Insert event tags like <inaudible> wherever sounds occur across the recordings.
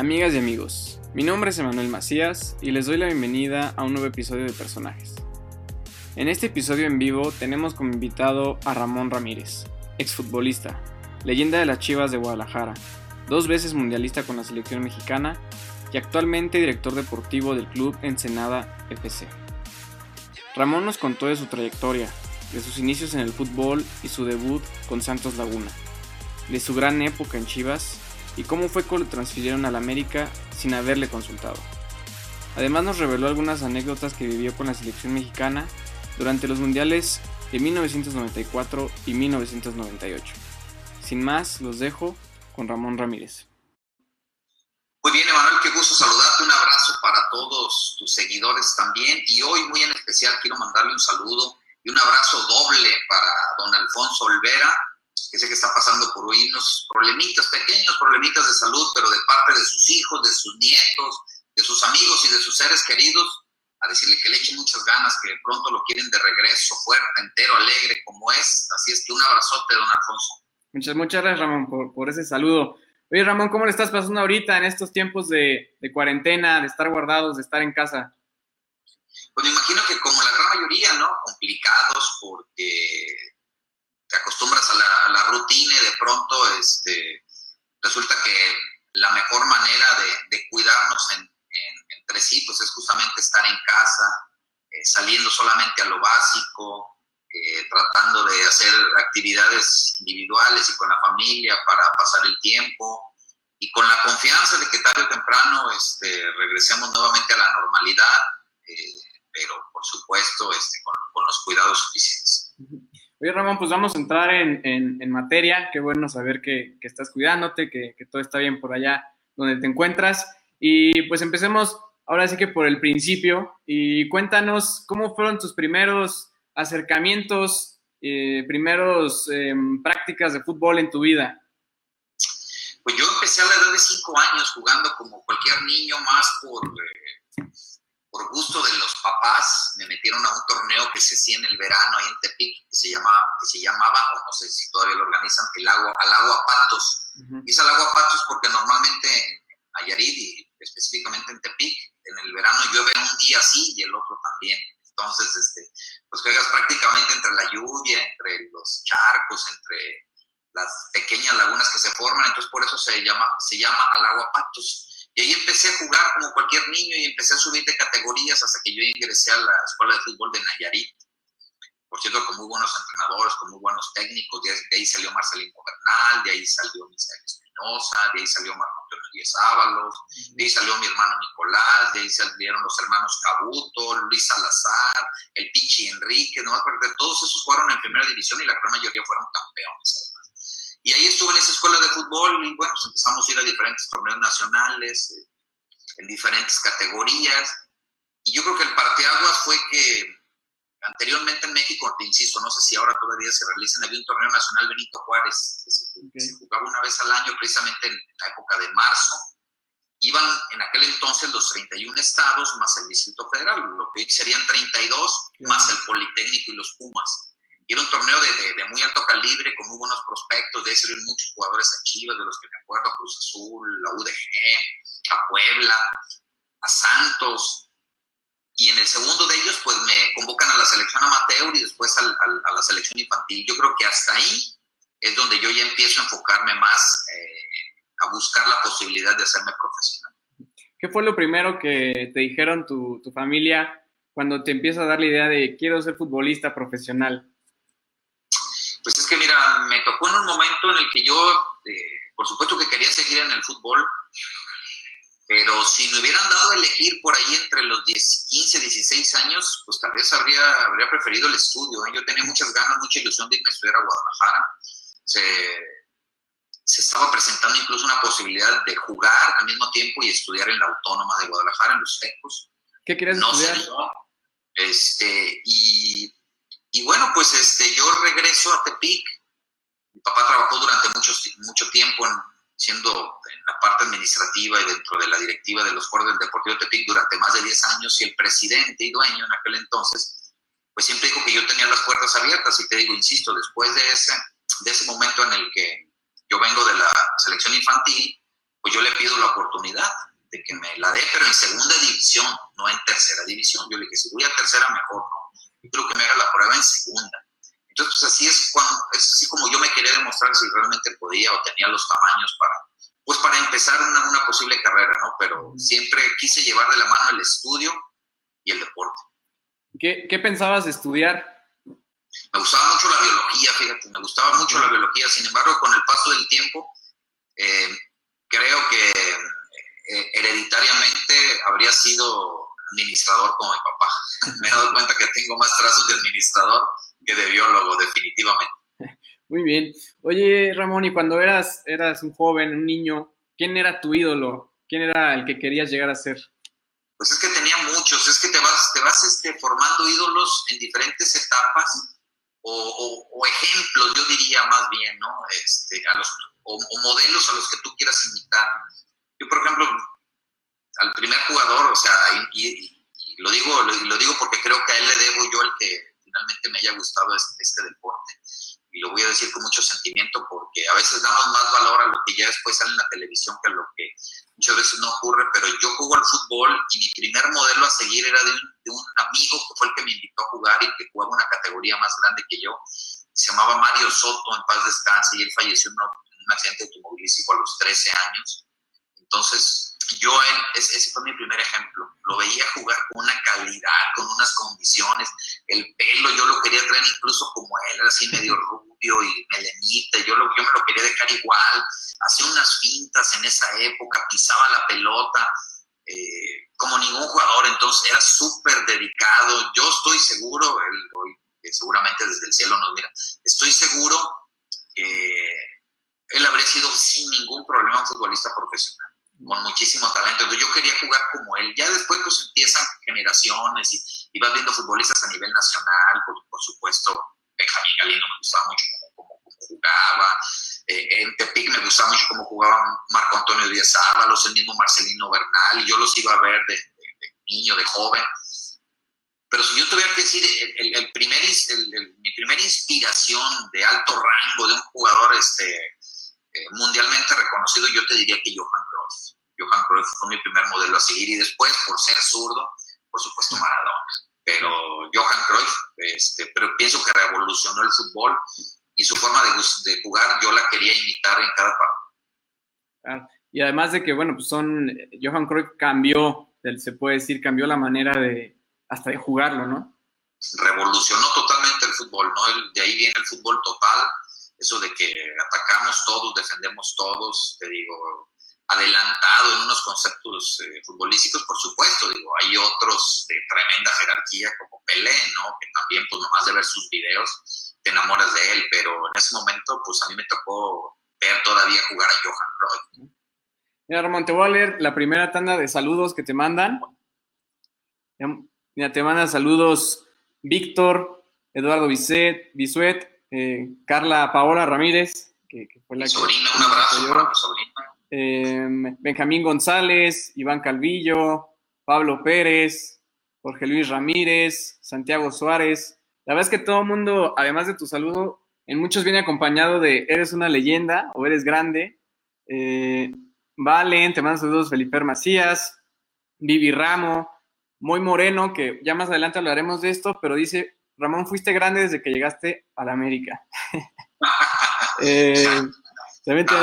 Amigas y amigos, mi nombre es Emanuel Macías y les doy la bienvenida a un nuevo episodio de Personajes. En este episodio en vivo tenemos como invitado a Ramón Ramírez, exfutbolista, leyenda de las Chivas de Guadalajara, dos veces mundialista con la selección mexicana y actualmente director deportivo del club Ensenada FC. Ramón nos contó de su trayectoria, de sus inicios en el fútbol y su debut con Santos Laguna, de su gran época en Chivas y cómo fue que lo transfirieron al América sin haberle consultado. Además nos reveló algunas anécdotas que vivió con la selección mexicana durante los mundiales de 1994 y 1998. Sin más, los dejo con Ramón Ramírez. Muy bien, Emanuel, qué gusto saludarte. Un abrazo para todos tus seguidores también. Y hoy, muy en especial, quiero mandarle un saludo y un abrazo doble para don Alfonso Olvera, que sé que está pasando por hoy unos problemitas, pequeños problemitas de salud, pero de parte de sus hijos, de sus nietos, de sus amigos y de sus seres queridos, a decirle que le eche muchas ganas, que pronto lo quieren de regreso, fuerte, entero, alegre como es. Así es que un abrazote, don Alfonso. Muchas, muchas gracias, Ramón, por, por ese saludo. Oye, Ramón, ¿cómo le estás pasando ahorita en estos tiempos de, de cuarentena, de estar guardados, de estar en casa? Pues me imagino que como la gran mayoría, ¿no? Complicados porque te acostumbras a la, rutina y de pronto este, resulta que la mejor manera de, de cuidarnos en, en, entre sí pues es justamente estar en casa, eh, saliendo solamente a lo básico, eh, tratando de hacer actividades individuales y con la familia para pasar el tiempo y con la confianza de que tarde o temprano este, regresemos nuevamente a la normalidad, eh, pero por supuesto este, con, con, los cuidados suficientes. Oye Ramón, pues vamos a entrar en, materia, qué bueno saber que, estás cuidándote, que, todo está bien por allá donde te encuentras. Y pues empecemos ahora sí que por el principio. Y cuéntanos cómo fueron tus primeros acercamientos, eh, primeros eh, prácticas de fútbol en tu vida? Pues yo empecé a la edad de cinco años jugando como cualquier niño más por, eh, por gusto de los papás. Me metieron a un torneo que se hacía en el verano ahí en Tepic, que se llamaba, que se llamaba o no sé si todavía lo organizan, el agua, al agua patos. Uh -huh. Y es al agua patos porque normalmente en Nayarit y específicamente en Tepic, en el verano llueve un día sí y el otro también. Entonces, este, pues juegas prácticamente entre la lluvia, entre los charcos, entre las pequeñas lagunas que se forman, entonces por eso se llama, se llama al agua patos. Y ahí empecé a jugar como cualquier niño y empecé a subir de categorías hasta que yo ingresé a la escuela de fútbol de Nayarit. Por cierto, con muy buenos entrenadores, con muy buenos técnicos, de, ahí salió Marcelino Bernal, de ahí salió Misael Espinosa, de ahí salió Marco Antonio Díaz Ábalos, de ahí salió mi hermano Nicolás, de ahí salieron los hermanos Cabuto, Luis Salazar, el Pichi Enrique, no de todos esos jugaron en primera división y la gran mayoría fueron campeones además. Y ahí estuve en esa escuela de fútbol y bueno, pues empezamos a ir a diferentes torneos nacionales, eh, en diferentes categorías. Y yo creo que el parteaguas fue que anteriormente en México, te insisto, no sé si ahora todavía se realizan, había un torneo nacional Benito Juárez, que se, okay. se, jugaba una vez al año, precisamente en la época de marzo. Iban en aquel entonces los 31 estados más el Distrito Federal, lo que serían 32, yeah. más el Politécnico y los Pumas. Y era un torneo de, de, muy alto calibre, con muy buenos prospectos, de ahí salieron muchos jugadores a de los que me acuerdo, Cruz Azul, la UDG, a Puebla, a Santos, y en el segundo de ellos pues me convocan a la selección amateur y después al, al, a la selección infantil. Yo creo que hasta ahí es donde yo ya empiezo a enfocarme más eh, a buscar la posibilidad de hacerme profesional. ¿Qué fue lo primero que te dijeron tu, tu familia cuando te empieza a dar la idea de quiero ser futbolista profesional? Mira, me tocó en un momento en el que yo, eh, por supuesto que quería seguir en el fútbol, pero si me hubieran dado a elegir por ahí entre los 10, 15, 16 años, pues tal vez habría, habría preferido el estudio. ¿eh? Yo tenía muchas ganas, mucha ilusión de irme a estudiar a Guadalajara. Se, se estaba presentando incluso una posibilidad de jugar al mismo tiempo y estudiar en la Autónoma de Guadalajara, en los Tecos. ¿Qué querías no estudiar? Sé, este, y, y bueno, pues este, yo regreso a Tepic. Mi papá trabajó durante mucho, mucho tiempo en, siendo en la parte administrativa y dentro de la directiva de los jugadores del Deportivo Tepic durante más de 10 años y el presidente y dueño en aquel entonces, pues siempre dijo que yo tenía las puertas abiertas y te digo, insisto, después de ese, de ese momento en el que yo vengo de la selección infantil, pues yo le pido la oportunidad de que me la dé, pero en segunda división, no en tercera división. Yo le dije, si voy a tercera, mejor no. Yo creo que me haga la prueba en segunda. Entonces, pues así es, cuando, es así como yo me quería demostrar si realmente podía o tenía los tamaños para, pues para empezar una, una posible carrera, ¿no? Pero siempre quise llevar de la mano el estudio y el deporte. ¿Qué, qué pensabas estudiar? Me gustaba mucho la biología, fíjate, me gustaba mucho la biología. Sin embargo, con el paso del tiempo, eh, creo que eh, hereditariamente habría sido administrador como mi papá. <laughs> Me he dado cuenta que tengo más trazos de administrador que de biólogo, definitivamente. Muy bien. Oye, Ramón, y cuando eras, eras un joven, un niño, ¿quién era tu ídolo? ¿Quién era el que querías llegar a ser? Pues es que tenía muchos, es que te vas, te vas este, formando ídolos en diferentes etapas o, o, ejemplos, yo diría más bien, ¿no? Este, a los, o, modelos a los que tú quieras imitar. Yo, por ejemplo, al primer jugador, o sea, y, lo, digo, lo, digo porque creo que a él le debo yo el que finalmente me haya gustado este, este, deporte. Y lo voy a decir con mucho sentimiento porque a veces damos más valor a lo que ya después sale en la televisión que a lo que muchas veces no ocurre, pero yo juego al fútbol y mi primer modelo a seguir era de un, amigo que fue el que me invitó a jugar y que jugaba una categoría más grande que yo. Se llamaba Mario Soto, en paz descanse, y él falleció en un accidente automovilístico a los 13 años. Entonces, yo, él, ese fue mi primer ejemplo. Lo veía jugar con una calidad, con unas condiciones. El pelo, yo lo quería traer incluso como él, así medio rubio y melenita. Yo, lo, yo me lo quería dejar igual. Hacía unas fintas en esa época, pisaba la pelota. Eh, como ningún jugador, entonces era súper dedicado. Yo estoy seguro, él, hoy, seguramente desde el cielo nos mira, estoy seguro que él habría sido sin ningún problema un futbolista profesional con muchísimo talento. Entonces yo quería jugar como él. Ya después pues empiezan generaciones y, vas viendo futbolistas a nivel nacional, por, supuesto, Benjamín Galindo me gustaba mucho cómo, jugaba, eh, en Tepic me gustaba mucho cómo jugaba Marco Antonio Díaz Ábalos, el mismo Marcelino Bernal, y yo los iba a ver de, niño, de joven. Pero si yo tuviera que decir, el, primer, mi primera inspiración de alto rango de un jugador este, eh, mundialmente reconocido, yo te diría que Johan Johan Cruyff fue mi primer modelo a seguir y después, por ser zurdo, por supuesto Maradona. Pero Johan Cruyff, este, pero pienso que revolucionó el fútbol y su forma de, de jugar yo la quería imitar en cada partido. Y además de que, bueno, pues son, Johan Cruyff cambió, se puede decir, cambió la manera de, hasta de jugarlo, ¿no? Revolucionó totalmente el fútbol, ¿no? de ahí viene el fútbol total, eso de que atacamos todos, defendemos todos, te digo, adelantado en unos conceptos eh, futbolísticos, por supuesto, digo, hay otros de tremenda jerarquía como Pelé, ¿no? Que también, pues nomás de ver sus videos, te enamoras de él, pero en ese momento, pues a mí me tocó ver todavía jugar a Johan Cruyff. Mira, Ramón, te voy a leer la primera tanda de saludos que te mandan. Mira, te mandan saludos Víctor, Eduardo Bisuet, eh, Carla Paola Ramírez, que, fue la sobrina, un abrazo para sobrina. Em, Benjamín González, Iván Calvillo, Pablo Pérez, Jorge Luis Ramírez, Santiago Suárez. La verdad es que todo el mundo, además de tu saludo, en muchos viene acompañado de eres una leyenda o eres grande. Eh, Valen, te mando saludos Felipe Macías, Vivi Ramo, Muy Moreno, que ya más adelante hablaremos de esto, pero dice Ramón, fuiste grande desde que llegaste a la América. <laughs> Eh, también te,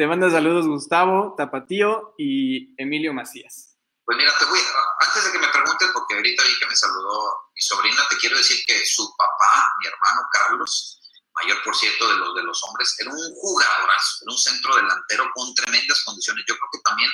manda saludos Gustavo, Tapatío y Emilio Macías. Pues mira, te voy, antes de que me preguntes, porque ahorita vi que me saludó mi sobrina, te quiero decir que su papá, mi hermano Carlos, mayor por cierto de los de los hombres, era un jugadorazo, era un centro delantero con tremendas condiciones. Yo creo que también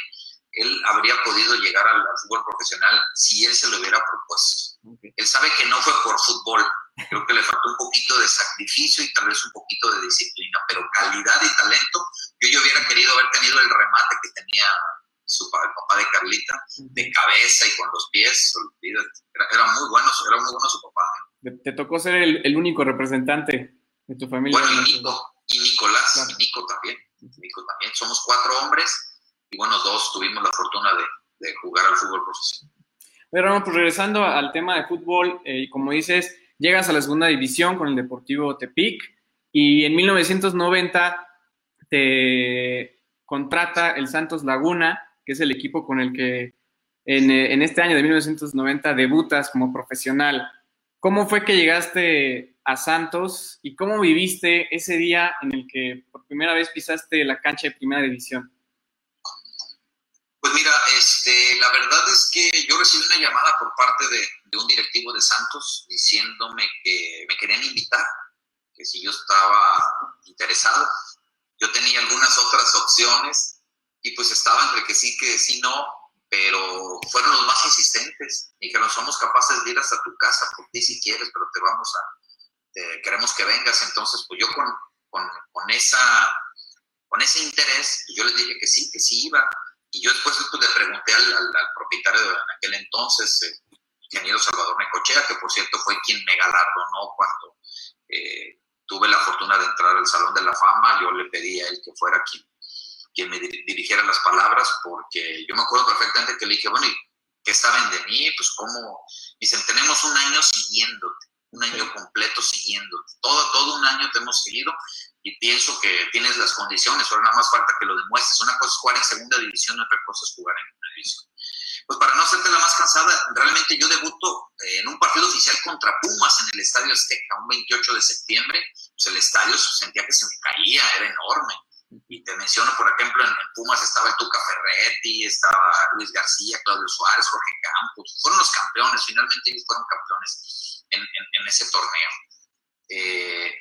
él habría podido llegar al, fútbol profesional si él se lo hubiera propuesto. Él sabe que no fue por fútbol, creo que le faltó un poquito de sacrificio y tal vez un poquito de disciplina, pero calidad y talento, yo, yo hubiera querido haber tenido el remate que tenía su el papá de Carlita, de cabeza y con los pies, era, muy bueno, era muy bueno su papá. Te tocó ser el, único representante de tu familia. Bueno, y, Nico, y Nicolás, y Nico también, Nico también, somos cuatro hombres y bueno, dos tuvimos la fortuna de, jugar al fútbol profesional. Pero pues regresando al tema de fútbol, eh, como dices, llegas a la segunda división con el Deportivo Tepic y en 1990 te, contrata el Santos Laguna, que es el equipo con el que en, en este año de 1990 debutas como profesional. ¿Cómo fue que llegaste a Santos y cómo viviste ese día en el que por primera vez pisaste la cancha de primera división? Pues mira, este, la verdad es que yo recibí una llamada por parte de, un directivo de Santos diciéndome que me querían invitar, que si yo estaba interesado. Yo tenía algunas otras opciones y pues estaba entre que sí, que sí, no, pero fueron los más insistentes. Dijeron, somos capaces de ir hasta tu casa por ti si quieres, pero te vamos a, queremos que vengas. Entonces, pues yo con, con, con, esa, con ese interés, yo les dije que sí, que sí iba y yo después pues, le pregunté al, al, propietario de aquel entonces, el ingeniero Salvador Necochea, que por cierto fue quien me galardonó cuando eh, tuve la fortuna de entrar al Salón de la Fama. Yo le pedí a él que fuera quien, quien me dirigiera las palabras, porque yo me acuerdo perfectamente que le dije, bueno, ¿y qué saben de mí? Pues cómo, dicen, tenemos un año siguiéndote, un año completo siguiéndote. Todo, todo un año te hemos seguido pienso que tienes las condiciones, ahora nada más falta que lo demuestres. Una cosa es jugar en segunda división, otra cosa es jugar en primera división. Pues para no hacerte la más cansada, realmente yo debuto eh, en un partido oficial contra Pumas en el Estadio Azteca, un 28 de septiembre. Pues el estadio sentía que se me caía, era enorme. Y te menciono, por ejemplo, en, Pumas estaba el Tuca Ferretti, estaba Luis García, Claudio Suárez, Jorge Campos. Fueron los campeones, finalmente ellos fueron campeones en, en, en ese torneo. Eh,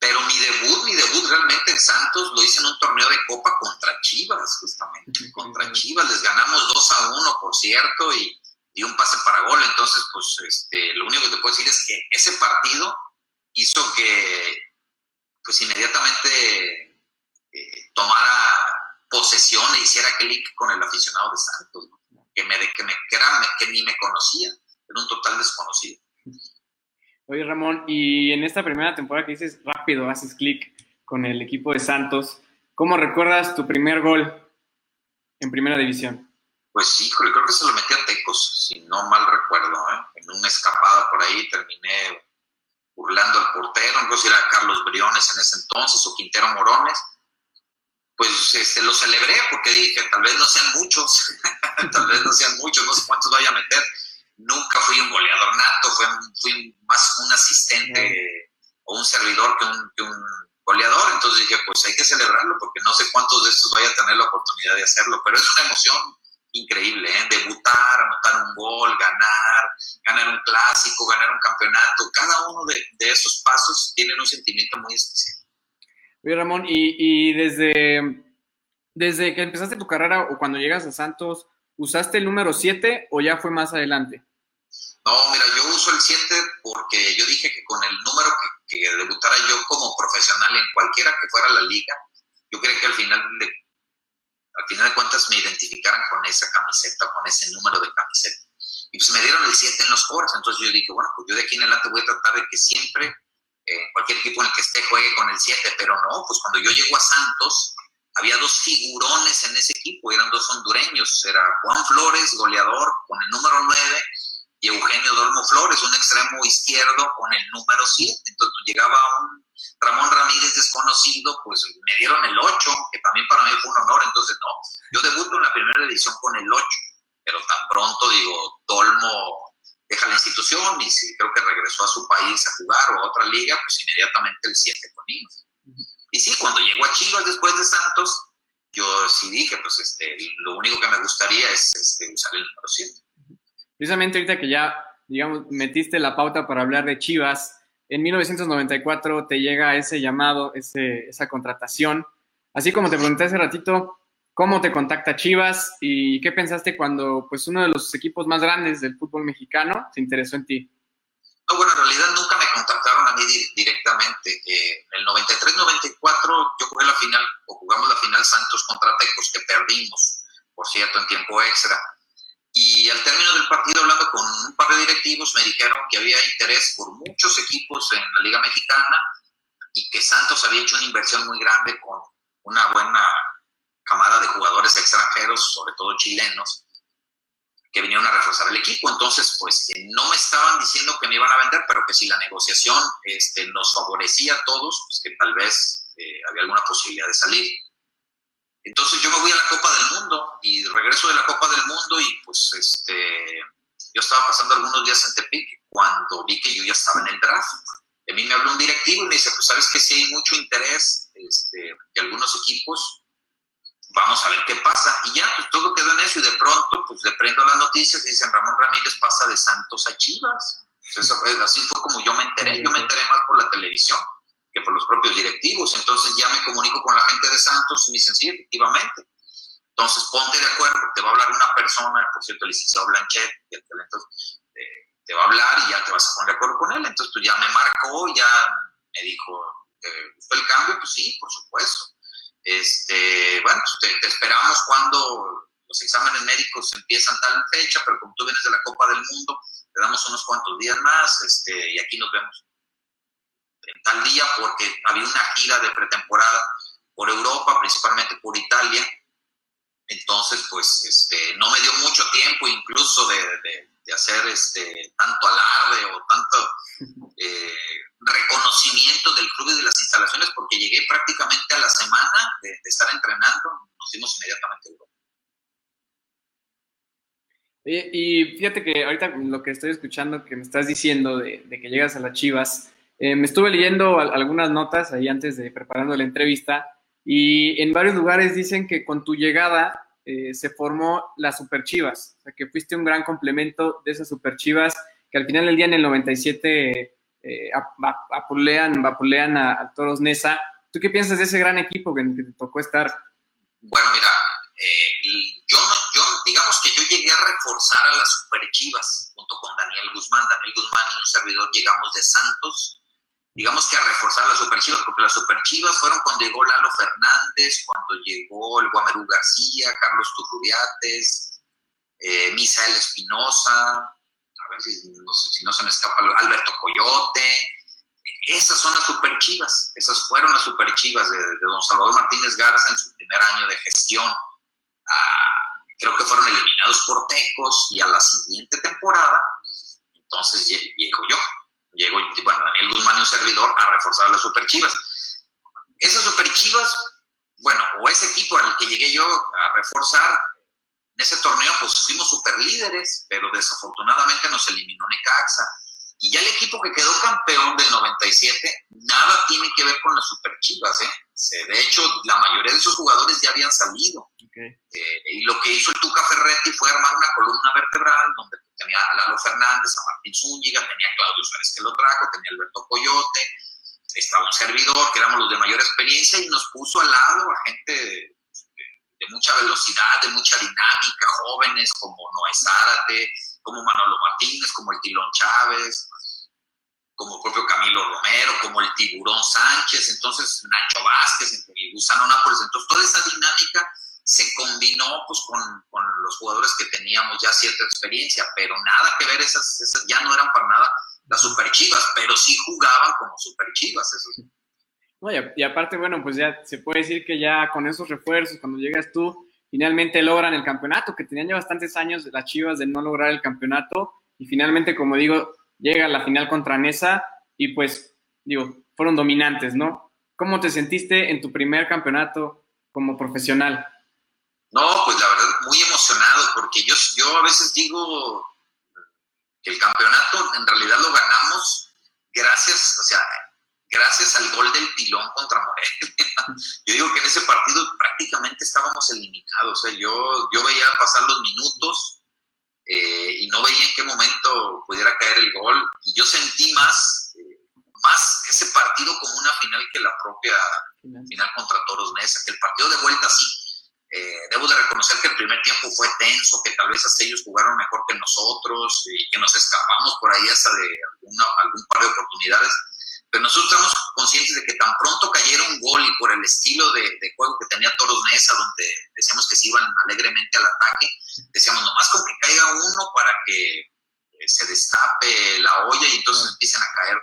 pero mi debut, mi debut realmente en Santos lo hice en un torneo de Copa contra Chivas, justamente. Contra Chivas les ganamos 2 a 1, por cierto, y, y un pase para gol. Entonces, pues este, lo único que te puedo decir es que ese partido hizo que, pues inmediatamente eh, tomara posesión e hiciera clic con el aficionado de Santos, que, me, que, me, que, era, que ni me conocía, era un total desconocido. Oye, Ramón, y en esta primera temporada que dices rápido, haces clic con el equipo de Santos, ¿cómo recuerdas tu primer gol en primera división? Pues sí, creo que se lo metí a Tecos, si no mal recuerdo, ¿eh? en una escapada por ahí terminé burlando al portero, no sé si era Carlos Briones en ese entonces o Quintero Morones, pues este, lo celebré porque dije, tal vez no sean muchos, <laughs> tal vez no sean muchos, no sé cuántos vaya a meter, nunca fui un goleador nato, fui, fui más un asistente o un servidor que un, que un, goleador. Entonces dije, pues hay que celebrarlo porque no sé cuántos de estos vaya a tener la oportunidad de hacerlo, pero es una emoción increíble, ¿eh? debutar, anotar un gol, ganar, ganar un clásico, ganar un campeonato. Cada uno de, de esos pasos tiene un sentimiento muy especial. Oye, Ramón, y, y desde, desde que empezaste tu carrera o cuando llegas a Santos, ¿usaste el número 7 o ya fue más adelante? No, mira, yo uso el 7 porque yo dije que con el número que, que, debutara yo como profesional en cualquiera que fuera la liga, yo creía que al final, de, al final de cuentas me identificaran con esa camiseta, con ese número de camiseta. Y pues me dieron el 7 en los foros, entonces yo dije, bueno, pues yo de aquí en adelante voy a tratar de que siempre, eh, cualquier equipo en el que esté, juegue con el 7, pero no, pues cuando yo llego a Santos, había dos figurones en ese equipo, eran dos hondureños, era Juan Flores, goleador, con el número 9, y Eugenio Dolmo Flores, un extremo izquierdo con el número 7. Entonces llegaba un Ramón Ramírez desconocido, pues me dieron el 8, que también para mí fue un honor. Entonces, no, yo debuto en la primera edición con el 8, pero tan pronto, digo, Dolmo deja la institución y si creo que regresó a su país a jugar o a otra liga, pues inmediatamente el 7 conmigo. Y sí, cuando llegó a Chivas después de Santos, yo sí dije, pues este, lo único que me gustaría es este, usar el número 7 precisamente ahorita que ya, digamos, metiste la pauta para hablar de Chivas, en 1994 te llega ese llamado, ese, esa contratación. Así como te pregunté hace ratito, ¿cómo te contacta Chivas y qué pensaste cuando pues, uno de los equipos más grandes del fútbol mexicano se interesó en ti? No, bueno, en realidad nunca me contactaron a mí directamente. Eh, en el 93-94 yo jugué la final, o jugamos la final Santos contra Tecos, que perdimos, por cierto, en tiempo extra. Y al término del partido, hablando con un par de directivos, me dijeron que había interés por muchos equipos en la Liga Mexicana y que Santos había hecho una inversión muy grande con una buena camada de jugadores extranjeros, sobre todo chilenos, que vinieron a reforzar el equipo. Entonces, pues que no me estaban diciendo que me iban a vender, pero que si la negociación este, nos favorecía a todos, pues que tal vez eh, había alguna posibilidad de salir. Entonces yo me voy a la Copa del Mundo y regreso de la Copa del Mundo y pues este, yo estaba pasando algunos días en Tepic cuando vi que yo ya estaba en el draft. a mí me habló un directivo y me dice, pues sabes que sí hay mucho interés este, de algunos equipos, vamos a ver qué pasa. Y ya, pues todo quedó en eso y de pronto, pues le prendo las noticias y dicen, Ramón Ramírez pasa de Santos a Chivas. Entonces, así fue como yo me enteré. Yo me enteré más por la televisión que por los propios directivos. Entonces ya me comunico con la gente de Santos y me dicen, sí, efectivamente. Entonces ponte de acuerdo, te va a hablar una persona, por cierto, el licenciado Blanchet, entonces, eh, te va a hablar y ya te vas a poner de acuerdo con él. Entonces tú ya me marcó, ya me dijo, ¿fue el cambio? Pues sí, por supuesto. Este, bueno, pues te, te esperamos cuando los exámenes médicos empiezan tal fecha, pero como tú vienes de la Copa del Mundo, te damos unos cuantos días más este, y aquí nos vemos en tal día porque había una gira de pretemporada por Europa, principalmente por Italia. Entonces, pues este, no me dio mucho tiempo incluso de, de, hacer este, tanto alarde o tanto <laughs> eh, reconocimiento del club y de las instalaciones porque llegué prácticamente a la semana de, estar entrenando, nos dimos inmediatamente a Europa. Y, fíjate que ahorita lo que estoy escuchando que me estás diciendo de, de que llegas a las Chivas, eh, me estuve leyendo algunas notas ahí antes de preparando la entrevista y en varios lugares dicen que con tu llegada eh, se formó las Super Chivas, o sea, que fuiste un gran complemento de esas Super Chivas que al final del día en el 97 eh, apulean, vapulean a, Toros Nesa. ¿Tú qué piensas de ese gran equipo que, te tocó estar? Bueno, mira, yo, yo, digamos que yo llegué a reforzar a las Super Chivas junto con Daniel Guzmán. Daniel Guzmán y un servidor llegamos de Santos digamos que a reforzar las superchivas, porque las superchivas fueron cuando llegó Lalo Fernández, cuando llegó el Guamerú García, Carlos Turrubiates, eh, Misael Espinosa, a ver si no, si no se me escapa, Alberto Coyote. Esas son las superchivas, esas fueron las superchivas de, don Salvador Martínez Garza en su primer año de gestión. Ah, creo que fueron eliminados por Tecos y a la siguiente temporada, entonces llego yo llegó, bueno, Daniel Guzmán y un servidor a reforzar las Super Chivas. Esas Super Chivas, bueno, o ese equipo al que llegué yo a reforzar, en ese torneo pues fuimos super líderes, pero desafortunadamente nos eliminó Necaxa. Y ya el equipo que quedó campeón del 97, nada tiene que ver con las Super Chivas, ¿eh? De hecho, la mayoría de esos jugadores ya habían salido. Eh, y lo que hizo el Tuca Ferretti fue armar una columna vertebral donde tenía a Lalo Fernández, a Martín Zúñiga, tenía a Claudio Suárez que lo trajo, tenía a Alberto Coyote, estaba un servidor, que éramos los de mayor experiencia, y nos puso al lado a gente de, mucha velocidad, de mucha dinámica, jóvenes como Noé Zárate, como Manolo Martínez, como el Tilón Chávez, como el propio Camilo Romero, como el Tiburón Sánchez, entonces Nacho Vázquez, el Gusano Nápoles, entonces toda esa dinámica se combinó pues con, con, los jugadores que teníamos ya cierta experiencia, pero nada que ver, esas, esas ya no eran para nada las super chivas, pero sí jugaban como super chivas, eso No, y, aparte, bueno, pues ya se puede decir que ya con esos refuerzos, cuando llegas tú, finalmente logran el campeonato, que tenían ya bastantes años las chivas de no lograr el campeonato, y finalmente, como digo, llega a la final contra Nesa y pues, digo, fueron dominantes, ¿no? ¿Cómo te sentiste en tu primer campeonato como profesional? No, pues la verdad, muy emocionado, porque yo, yo a veces digo que el campeonato en realidad lo ganamos gracias, o sea, gracias al gol del pilón contra Morelia. <laughs> yo digo que en ese partido prácticamente estábamos eliminados, o sea, yo, yo veía pasar los minutos eh, y no veía en qué momento pudiera caer el gol. Y yo sentí más, eh, más ese partido como una final que la propia final contra Toros Mesa, que el partido de vuelta sí. Eh, debo de reconocer que el primer tiempo fue tenso, que tal vez hasta ellos jugaron mejor que nosotros y que nos escapamos por ahí hasta de algún par de oportunidades pero nosotros estamos conscientes de que tan pronto cayera un gol y por el estilo de, juego que tenía Toros Mesa, donde decíamos que se iban alegremente al ataque, decíamos nomás con que caiga uno para que eh, se destape la olla y entonces empiecen a caer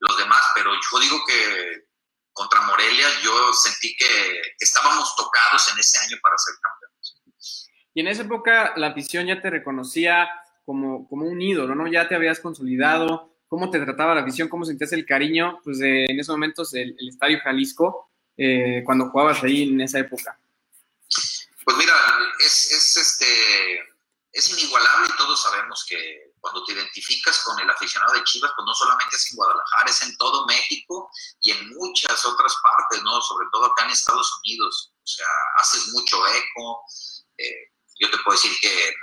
los demás, pero yo digo que contra Morelia yo sentí que, estábamos tocados en ese año para ser campeones. Y en esa época la afición ya te reconocía como, como un ídolo, ¿no? Ya te habías consolidado, cómo te trataba la visión, cómo sentías el cariño, pues en esos momentos el, Estadio Jalisco, eh, cuando jugabas ahí en esa época. Pues mira, es, es, este, es inigualable y todos sabemos que cuando te identificas con el aficionado de Chivas, pues no solamente es en Guadalajara, es en todo México y en muchas otras partes, ¿no? Sobre todo acá en Estados Unidos. O sea, haces mucho eco. Eh, yo te puedo decir que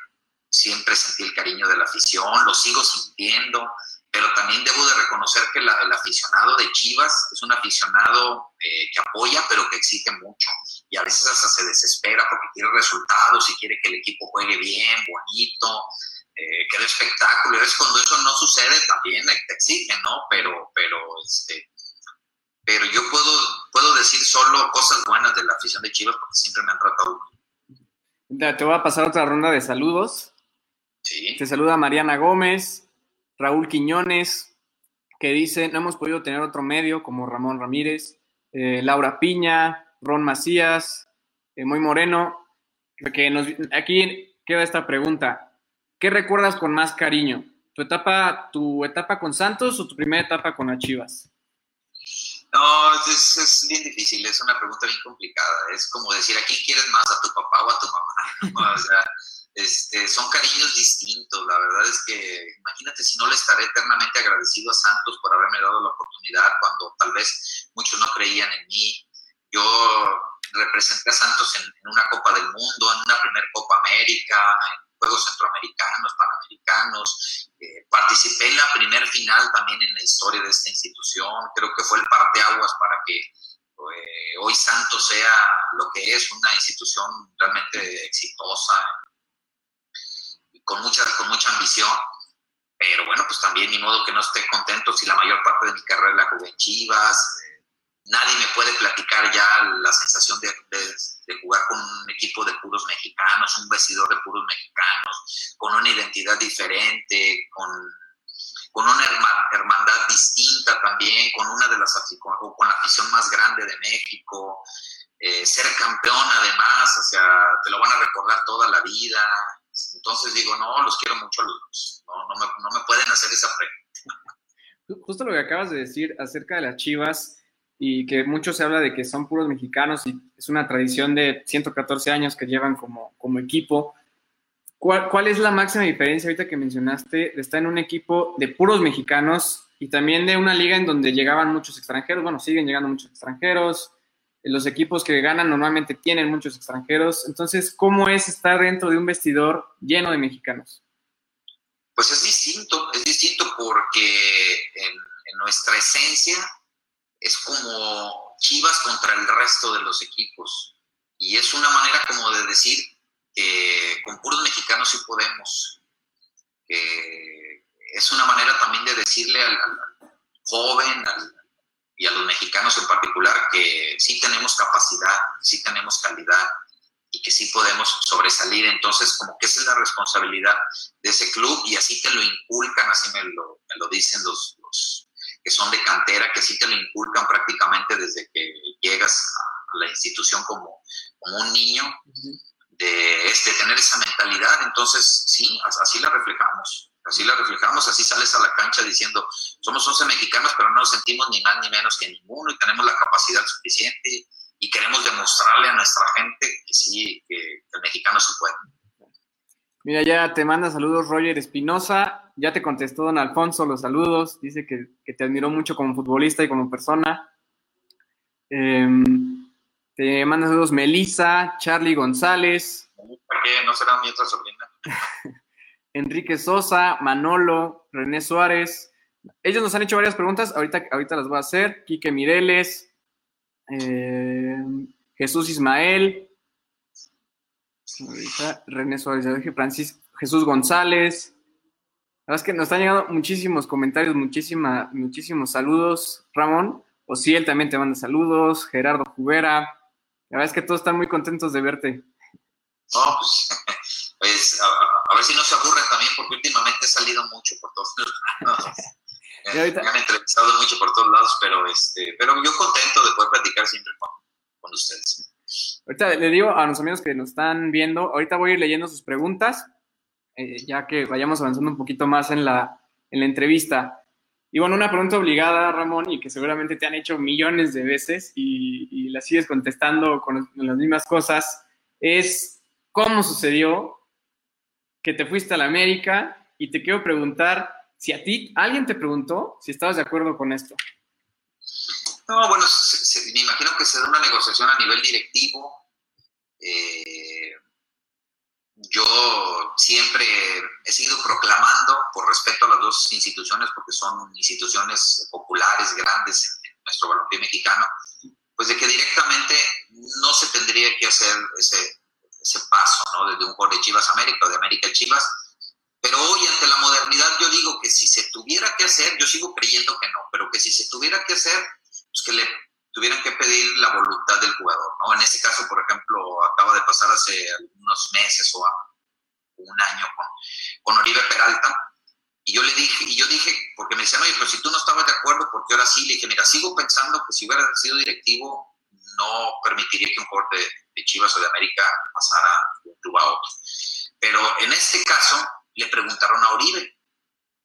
siempre sentí el cariño de la afición, lo sigo sintiendo, pero también debo de reconocer que el aficionado de Chivas es un aficionado eh, que apoya, pero que exige mucho. Y a veces hasta se desespera porque quiere resultados y quiere que el equipo juegue bien, bonito, eh, que dé espectáculo. Y a veces cuando eso no sucede también te exigen, ¿no? Pero, pero, este, pero yo puedo, puedo decir solo cosas buenas de la afición de Chivas porque siempre me han tratado bien. Te voy a pasar otra ronda de saludos. Sí. Te saluda Mariana Gómez, Raúl Quiñones, que dice, no hemos podido tener otro medio como Ramón Ramírez, eh, Laura Piña, Ron Macías, eh, Muy Moreno, que nos, aquí queda esta pregunta, ¿qué recuerdas con más cariño? ¿Tu etapa, ¿Tu etapa con Santos o tu primera etapa con las Chivas? No, es, es, bien difícil, es una pregunta bien complicada. Es como decir, ¿a quién quieres más, a tu papá o a tu mamá? <laughs> O sea, este, son cariños distintos. La verdad es que imagínate si no le estaré eternamente agradecido a Santos por haberme dado la oportunidad cuando tal vez muchos no creían en mí. Yo representé a Santos en, una Copa del Mundo, en una primer Copa América, en Juegos Centroamericanos, Panamericanos. Eh, participé en la primer final también en la historia de esta institución. Creo que fue el parteaguas para que eh, hoy Santos sea lo que es, una institución realmente exitosa con mucha, con mucha ambición, pero bueno, pues también ni modo que no esté contento si la mayor parte de mi carrera la jugué en Chivas. Nadie me puede platicar ya la sensación de, jugar con un equipo de puros mexicanos, un vestidor de puros mexicanos, con una identidad diferente, con, con una hermandad distinta también, con una de las con, con la afición más grande de México, eh, ser campeón además, o sea, te lo van a recordar toda la vida, entonces digo, no, los quiero mucho dos. No, me, pueden hacer esa pregunta. Justo lo que acabas de decir acerca de las Chivas y que mucho se habla de que son puros mexicanos y es una tradición de 114 años que llevan como, como equipo. ¿Cuál, ¿Cuál es la máxima diferencia ahorita que mencionaste de estar en un equipo de puros mexicanos y también de una liga en donde llegaban muchos extranjeros? Bueno, siguen llegando muchos extranjeros, los equipos que ganan normalmente tienen muchos extranjeros. Entonces, ¿cómo es estar dentro de un vestidor lleno de mexicanos? Pues es distinto, es distinto porque en, nuestra esencia es como Chivas contra el resto de los equipos. Y es una manera como de decir que con puros mexicanos sí podemos. es una manera también de decirle al, al joven, al, y a los mexicanos en particular que sí tenemos capacidad, sí tenemos calidad y que sí podemos sobresalir. Entonces, como que esa es la responsabilidad de ese club y así te lo inculcan, así me lo, me lo dicen los, los, que son de cantera, que sí te lo inculcan prácticamente desde que llegas a, la institución como, como un niño, de este, tener esa mentalidad. Entonces, sí, así la reflejamos. Así la reflejamos, así sales a la cancha diciendo, somos 11 mexicanos, pero no nos sentimos ni más ni menos que ninguno y tenemos la capacidad suficiente y queremos demostrarle a nuestra gente que sí, que, el mexicano se puede. Mira, ya te manda saludos Roger Espinosa, ya te contestó don Alfonso los saludos, dice que, te admiró mucho como futbolista y como persona. Em, te manda saludos Melissa, Charlie González. ¿Por qué no será mi otra sobrina? <laughs> Enrique Sosa, Manolo, René Suárez. Ellos nos han hecho varias preguntas, ahorita, ahorita las voy a hacer. Quique Mireles, eh, Jesús Ismael, René Suárez, ya dije, Francis, Jesús González. La verdad es que nos están llegando muchísimos comentarios, muchísima, muchísimos saludos, Ramón. él también te manda saludos, Gerardo Jubera. La verdad es que todos están muy contentos de verte. Pues, pues a ver si no se aburre también, porque últimamente he salido mucho por todos lados. <laughs> me han entrevistado mucho por todos lados, pero, este, pero yo contento de poder platicar siempre con, ustedes. Ahorita le digo a los amigos que nos están viendo, ahorita voy a ir leyendo sus preguntas, eh, ya que vayamos avanzando un poquito más en la, en la entrevista. Y bueno, una pregunta obligada, Ramón, y que seguramente te han hecho millones de veces y, y la sigues contestando con las mismas cosas. es cómo sucedió que te fuiste a la América y te quiero preguntar si a ti alguien te preguntó si estabas de acuerdo con esto. No, bueno, me imagino que se da una negociación a nivel directivo. Eh, yo siempre he seguido proclamando, por respeto a las dos instituciones, porque son instituciones populares, grandes en nuestro balompié mexicano, pues de que directamente no se tendría que hacer ese, ese paso, ¿no? Desde un jugador de Chivas América o de América Chivas. Pero hoy, ante la modernidad, yo digo que si se tuviera que hacer, yo sigo creyendo que no, pero que si se tuviera que hacer, pues que le tuvieran que pedir la voluntad del jugador, ¿no? En este caso, por ejemplo, acaba de pasar hace algunos meses o un año con, con Oribe Peralta, y yo le dije, y yo dije, porque me decían, oye, pero si tú no estabas de acuerdo, porque ahora sí? Le dije, mira, sigo pensando que si hubiera sido directivo, no permitiría que un jugador de, de Chivas o de América pasara de un club a otro. Pero en este caso, le preguntaron a Oribe,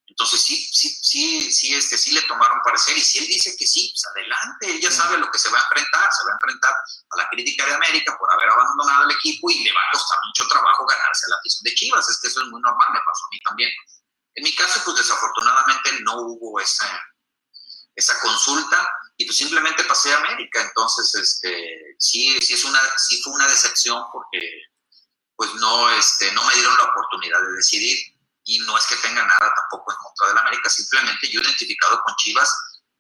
entonces sí, sí, sí, sí, este, sí le tomaron parecer y si él dice que sí, pues adelante, él ya sabe lo que se va a enfrentar, se va a enfrentar a la crítica de América por haber abandonado el equipo y le va a costar mucho trabajo ganarse la afición de Chivas, es que eso es muy normal, me pasó a mí también. En mi caso, pues desafortunadamente no hubo esa, esa consulta y pues simplemente pasé a América, entonces este, sí, sí, es una, sí fue una decepción porque pues no, este, no me dieron la oportunidad de decidir. Y no es que tenga nada tampoco en contra del América, simplemente yo identificado con Chivas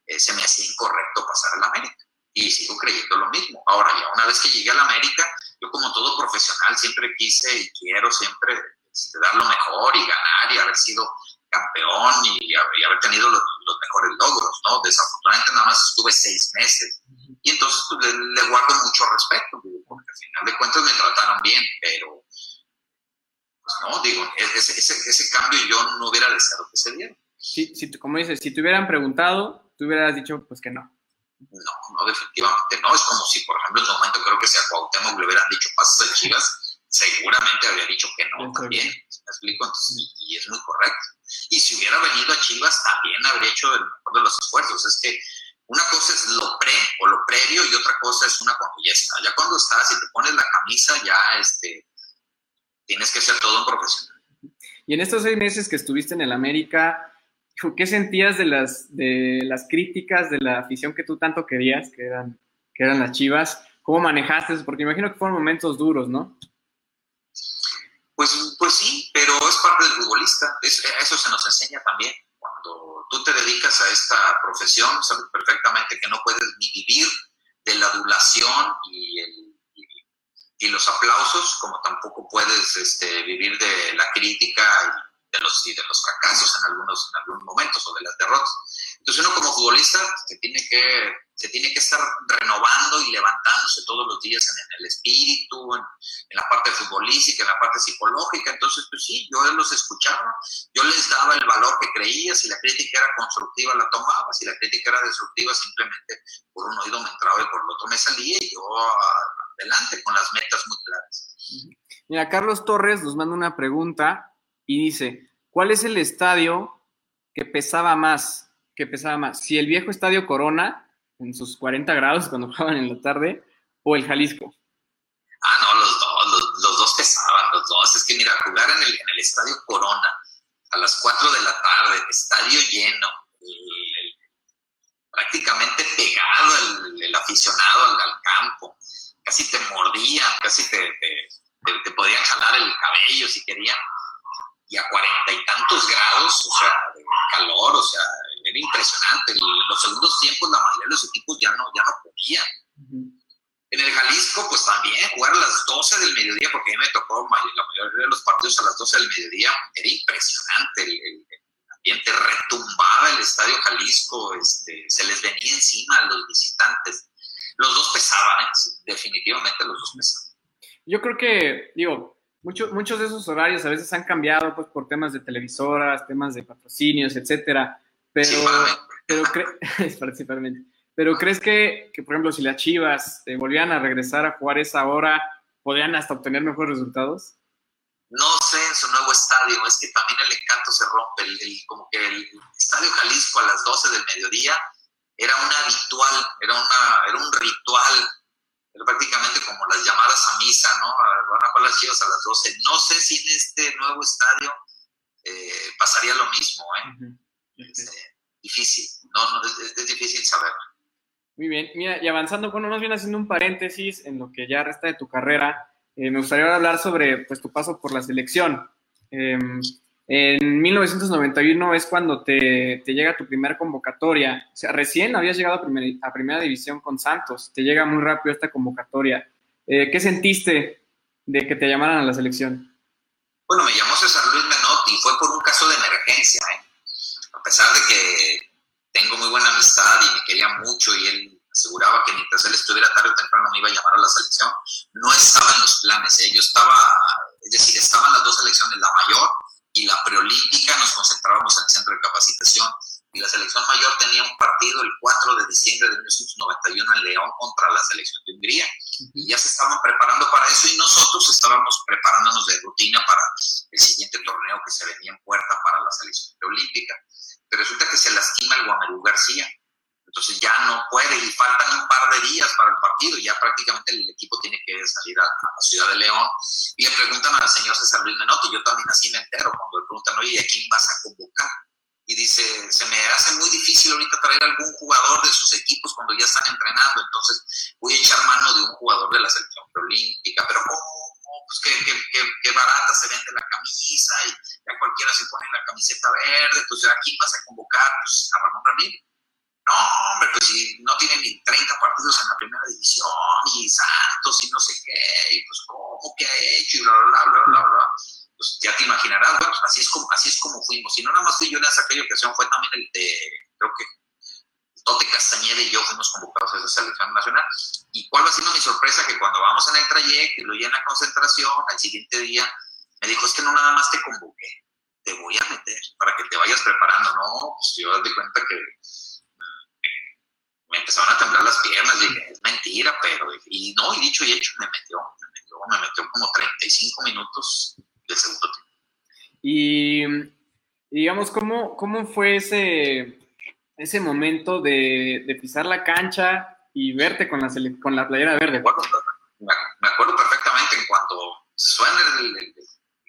eh, se me hacía incorrecto pasar al América. Y sigo creyendo lo mismo. Ahora ya una vez que llegué al América, yo como todo profesional siempre quise y quiero siempre este, dar lo mejor y ganar y haber sido campeón y, haber tenido los, mejores logros, ¿no? Desafortunadamente nada más estuve seis meses y entonces pues, le, guardo mucho respeto, porque al final de cuentas me trataron bien, pero pues no, digo, ese, ese, ese, cambio yo no hubiera deseado que se diera. Sí, si, como dices, si te hubieran preguntado, tú hubieras dicho, pues que no. No, no, definitivamente no. Es como si, por ejemplo, en su momento creo que si a Cuauhtémoc le hubieran dicho pasos de Chivas, seguramente habría dicho que no también. ¿Me explico? Entonces, y es muy correcto. Y si hubiera venido a Chivas, también habría hecho el mejor de los esfuerzos. Es que una cosa es lo pre o lo previo y otra cosa es una cuando ya está. Ya cuando estás y te pones la camisa, ya este, tienes que ser todo un profesional. Y en estos seis meses que estuviste en el América, ¿qué sentías de las, de las críticas de la afición que tú tanto querías, que eran, que eran las Chivas? ¿Cómo manejaste eso? Porque imagino que fueron momentos duros, ¿no? Pues, pues sí, pero es parte del futbolista. eso se nos enseña también. Cuando tú te dedicas a esta profesión, sabes perfectamente que no puedes ni vivir de la adulación y el y los aplausos, como tampoco puedes este, vivir de la crítica y de los, y de los fracasos en algunos, en algunos momentos o de las derrotas. Entonces uno como futbolista se tiene que, se tiene que estar renovando y levantándose todos los días en, el espíritu, en, la parte futbolística, en la parte psicológica. Entonces, pues sí, yo los escuchaba, yo les daba el valor que creía, si la crítica era constructiva la tomaba, si la crítica era destructiva simplemente por un oído me entraba y por el otro me salía y yo adelante con las metas muy claras. Mira, Carlos Torres nos manda una pregunta y dice, ¿cuál es el estadio que pesaba más? Que pesaba más, si el viejo estadio Corona, en sus 40 grados <laughs> cuando jugaban en la tarde, o el Jalisco. Ah, no, los dos, los, dos pesaban, los dos. Es que mira, jugar en el, el estadio Corona a las 4 de la tarde, estadio lleno, prácticamente pegado el, aficionado al, campo casi te mordían, casi te, te, podían jalar el cabello si querían, y a cuarenta y tantos grados, o sea, de calor, o sea, impresionante. los segundos tiempos la mayoría de los equipos ya no, ya no podían. En el Jalisco, pues también, jugar a las 12 del mediodía, porque a mí me tocó la mayoría de los partidos a las 12 del mediodía, era impresionante. El, ambiente retumbaba el estadio Jalisco, este, se les venía encima a los visitantes los dos pesaban, ¿eh? definitivamente los dos pesaban. Yo creo que, digo, muchos muchos de esos horarios a veces han cambiado pues, por temas de televisoras, temas de patrocinios, etcétera, pero, pero, <laughs> pero crees que, que, por ejemplo, si las Chivas eh, volvieran a regresar a jugar esa hora, podrían hasta obtener mejores resultados? No sé en su nuevo estadio, es que también el encanto se rompe, el, como que el Estadio Jalisco a las 12 del mediodía era un habitual, era, una, era un ritual era prácticamente como las llamadas a misa, ¿no? Van a jugar las chivas a las 12. No sé si en este nuevo estadio eh, pasaría lo mismo, ¿eh? Este, difícil, no, es, difícil saberlo. Muy bien, mira, y avanzando, bueno, más bien haciendo un paréntesis en lo que ya resta de tu carrera, eh, me gustaría hablar sobre pues, tu paso por la selección. Em, en 1991 es cuando te, te, llega tu primera convocatoria. O sea, recién habías llegado a, a, primera división con Santos. Te llega muy rápido esta convocatoria. Eh, ¿Qué sentiste de que te llamaran a la selección? Bueno, me llamó César Luis Menotti y fue por un caso de emergencia. ¿eh? A pesar de que tengo muy buena amistad y me quería mucho y él aseguraba que mientras él estuviera tarde o temprano me iba a llamar a la selección, no estaba en los planes. ¿eh? Yo estaba, es decir, estaban las dos selecciones, la mayor y la preolímpica nos concentrábamos en el centro de capacitación y la selección mayor tenía un partido el 4 de diciembre de 1991 en León contra la selección de Hungría y ya se estaban preparando para eso y nosotros estábamos preparándonos de rutina para el siguiente torneo que se venía en puerta para la selección preolímpica. Pero resulta que se lastima el Guamerú García entonces ya no puede y faltan un par de días para el partido, ya prácticamente el equipo tiene que salir a, la ciudad de León y le preguntan al señor César Luis Menotti, yo también así me entero cuando le preguntan, oye, ¿a quién vas a convocar? Y dice, se me hace muy difícil ahorita traer algún jugador de sus equipos cuando ya están entrenando, entonces voy a echar mano de un jugador de la selección preolímpica, pero ¿cómo? Pues qué, qué, qué, barata se vende la camisa y ya cualquiera se pone la camiseta verde, pues ¿a quién vas a convocar? Pues a Ramón Ramírez no, hombre, pues si no tiene ni 30 partidos en la primera división, y Santos, y no sé qué, y pues cómo, qué ha hecho, y bla, bla, bla, bla, bla, Pues ya te imaginarás, bueno, así es como, así es como fuimos. Y no nada más fui yo en esa aquella ocasión, fue también el de, creo que Tote Castañeda y yo fuimos convocados a esa selección nacional. ¿Y cuál va siendo mi sorpresa? Que cuando vamos en el trayecto y lo llena concentración, al siguiente día me dijo, es que no nada más te convoqué, te voy a meter para que te vayas preparando. No, pues yo doy cuenta que me empezaron a temblar las piernas, dije, es mentira, pero, y no, y dicho y hecho, me metió, me metió, me metió como 35 minutos de segundo tiempo. Y, digamos, ¿cómo, cómo fue ese, ese momento de, de, pisar la cancha y verte con la, con la playera verde? Me acuerdo, perfectamente en cuanto suena el,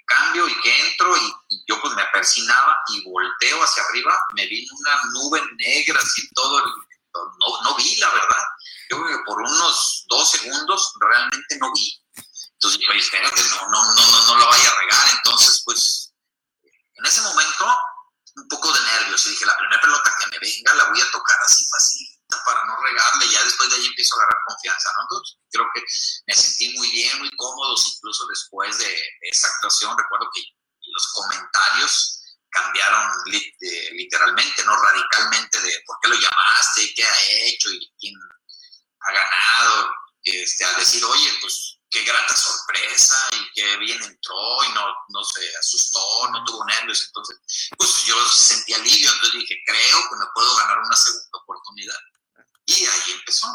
cambio y que entro y, yo pues me persinaba y volteo hacia arriba, me vino una nube negra así todo el no, no vi, la verdad. Yo creo que por unos dos segundos realmente no vi. Entonces yo espérate, no, no, no, no, no lo vaya a regar. Entonces, pues, en ese momento, un poco de nervios. Y dije, la primera pelota que me venga la voy a tocar así facilita para no regarle. Ya después de ahí empiezo a agarrar confianza, ¿no? Entonces, creo que me sentí muy bien, muy cómodo, incluso después de esa actuación. Recuerdo que los comentarios cambiaron literalmente, no radicalmente, de por qué lo llamaste, qué ha hecho y quién ha ganado, este, a decir, oye, pues qué grata sorpresa y qué bien entró y no, no se asustó, no tuvo nervios. Entonces, pues yo sentí alivio, entonces dije, creo que me puedo ganar una segunda oportunidad. Y ahí empezó.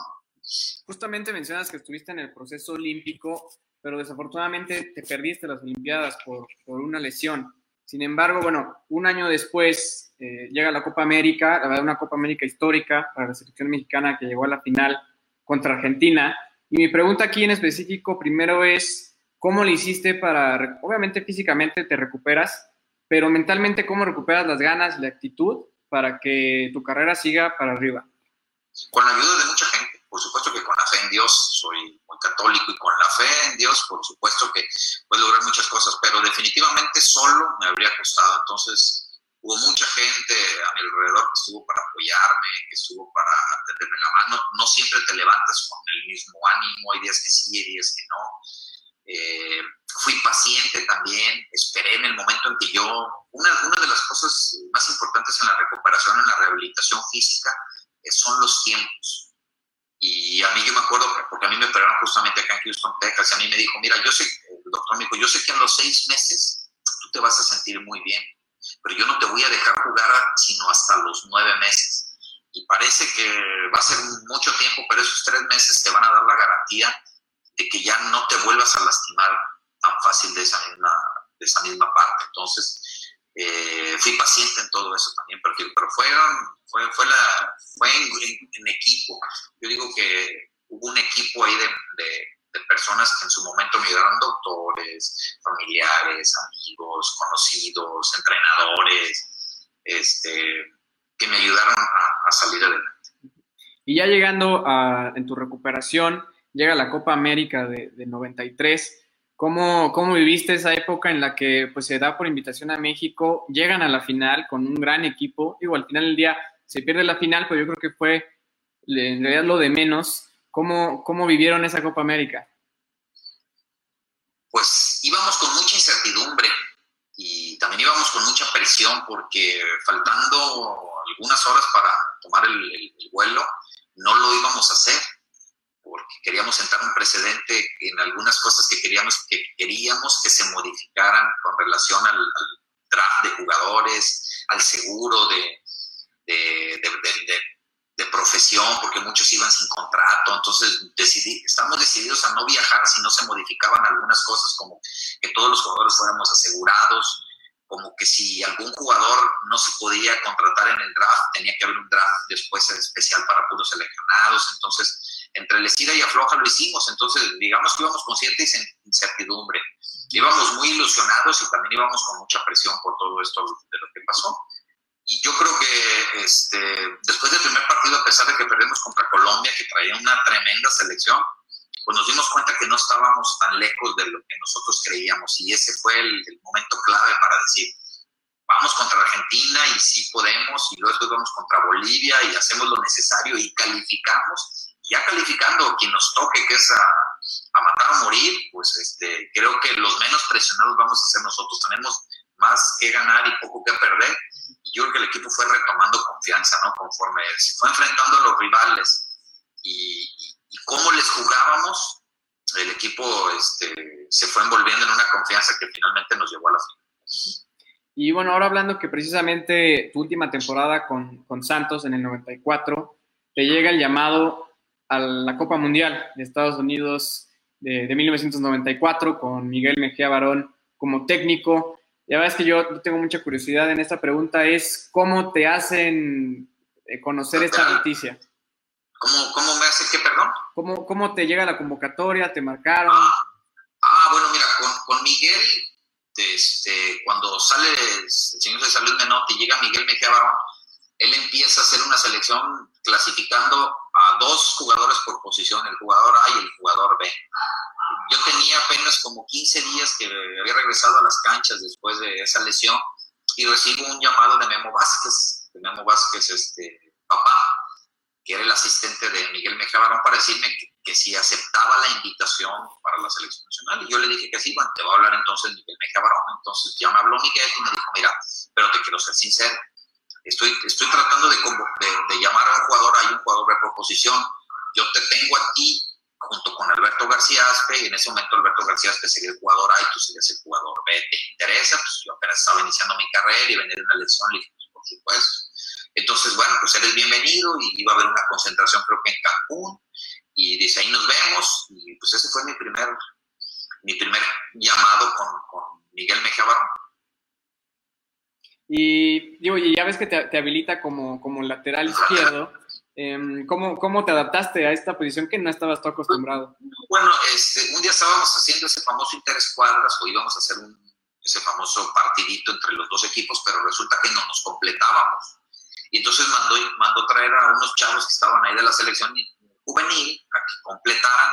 Justamente mencionas que estuviste en el proceso olímpico, pero desafortunadamente te perdiste las Olimpiadas por, por una lesión. Sin embargo, bueno, un año después eh, llega la Copa América, la verdad, una Copa América histórica para la selección mexicana que llegó a la final contra Argentina. Y mi pregunta aquí en específico primero es, ¿cómo le hiciste para, obviamente físicamente te recuperas, pero mentalmente, ¿cómo recuperas las ganas la actitud para que tu carrera siga para arriba? Con la ayuda de mucha gente, por supuesto que con la fe en Dios, soy muy católico y con la fe en Dios, por supuesto que puedo lograr muchas cosas, pero definitivamente solo me habría costado. Entonces, hubo mucha gente a mi alrededor que estuvo para apoyarme, que estuvo para tenderme la mano. No siempre te levantas con el mismo ánimo, hay días que sí, hay días que no. Eh, fui paciente también, esperé en el momento en que yo, una, una de las cosas más importantes en la recuperación, en la rehabilitación física, eh, son los tiempos. Y a mí yo me acuerdo, porque a mí me operaron justamente acá en Houston, Texas, y a mí me dijo, mira, yo sé, el doctor me dijo, yo sé que en los seis meses tú te vas a sentir muy bien, pero yo no te voy a dejar jugar sino hasta los nueve meses. Y parece que va a ser mucho tiempo, pero esos tres meses te van a dar la garantía de que ya no te vuelvas a lastimar tan fácil de esa misma, de esa misma parte. Entonces, eh, fui paciente en todo eso también, pero, pero fueron, fue, fue, la, fue en, equipo. Yo digo que hubo un equipo ahí de, personas que en su momento me ayudaron, doctores, familiares, amigos, conocidos, entrenadores, este, que me ayudaron a, a salir adelante. Y ya llegando a, en tu recuperación, llega la Copa América de, de 93. ¿Cómo, ¿Cómo, viviste esa época en la que pues, se da por invitación a México, llegan a la final con un gran equipo? Digo, al final del día se pierde la final, pero yo creo que fue en realidad lo de menos. ¿Cómo, cómo vivieron esa Copa América? Pues íbamos con mucha incertidumbre y también íbamos con mucha presión porque faltando algunas horas para tomar el vuelo, no lo íbamos a hacer porque queríamos sentar un precedente en algunas cosas que queríamos que, queríamos que se modificaran con relación al, draft de jugadores, al seguro de, de, de, profesión, porque muchos iban sin contrato. Entonces, decidí, estamos decididos a no viajar si no se modificaban algunas cosas, como que todos los jugadores fuéramos asegurados, como que si algún jugador no se podía contratar en el draft, tenía que haber un draft después especial para puros seleccionados. Entonces, entre el estira y afloja lo hicimos. Entonces, digamos que íbamos con cierta incertidumbre. Íbamos muy ilusionados y también íbamos con mucha presión por todo esto de lo que pasó. Y yo creo que este, después del primer partido, a pesar de que perdimos contra Colombia, que traía una tremenda selección, pues nos dimos cuenta que no estábamos tan lejos de lo que nosotros creíamos y ese fue el, momento clave para decir, vamos contra Argentina y sí podemos y luego vamos contra Bolivia y hacemos lo necesario y calificamos. Ya calificando quien nos toque, que es a, a matar o morir, pues este, creo que los menos presionados vamos a ser nosotros. Tenemos más que ganar y poco que perder. Y yo creo que el equipo fue retomando confianza, ¿no? Conforme se fue enfrentando a los rivales y, y cómo les jugábamos, el equipo este, se fue envolviendo en una confianza que finalmente nos llevó a la final. Y bueno, ahora hablando que precisamente tu última temporada con, con Santos en el 94, te llega el llamado a la Copa Mundial de Estados Unidos de, de 1994 con Miguel Mejía Barón como técnico. Ya ves que yo tengo mucha curiosidad en esta pregunta, es cómo te hacen eh, conocer esta noticia. ¿Cómo, cómo me hace qué, perdón? ¿Cómo, ¿Cómo te llega la convocatoria? ¿Te marcaron? Ah, ah bueno, mira, con, con, Miguel, este, cuando sale el señor de salud Menotti, llega Miguel Mejía Barón, él empieza a hacer una selección clasificando a dos jugadores por posición, el jugador A y el jugador B. Yo tenía apenas como 15 días que había regresado a las canchas después de esa lesión y recibo un llamado de Memo Vázquez, de Memo Vázquez, este, papá, que era el asistente de Miguel Mejía Barón, para decirme que, si aceptaba la invitación para la selección nacional. Y yo le dije que sí, bueno, te va a hablar entonces Miguel Mejía Barón. Entonces ya me habló Miguel y me dijo, mira, pero te quiero ser sincero, estoy, estoy tratando de, de, llamar a un jugador, hay un jugador de proposición, yo te tengo a ti junto con Alberto García Aspe, y en ese momento Alberto García Aspe sería el jugador A y tú serías el jugador B. ¿Te interesa? Pues yo apenas estaba iniciando mi carrera y venía de una lección, le dije, pues, por supuesto. Entonces, bueno, pues eres bienvenido y iba a haber una concentración creo que en Cancún y dice, ahí nos vemos y pues ese fue mi primer, mi primer llamado con, con Miguel Mejía Barón. Y digo, y ya ves que te, te habilita como, como lateral izquierdo. Eh, ¿cómo, ¿Cómo te adaptaste a esta posición que no estabas tú acostumbrado? Bueno, este, un día estábamos haciendo ese famoso interescuadras o íbamos a hacer un, ese famoso partidito entre los dos equipos, pero resulta que no nos completábamos. Y entonces mandó, mandó traer a unos chavos que estaban ahí de la selección juvenil a que completaran,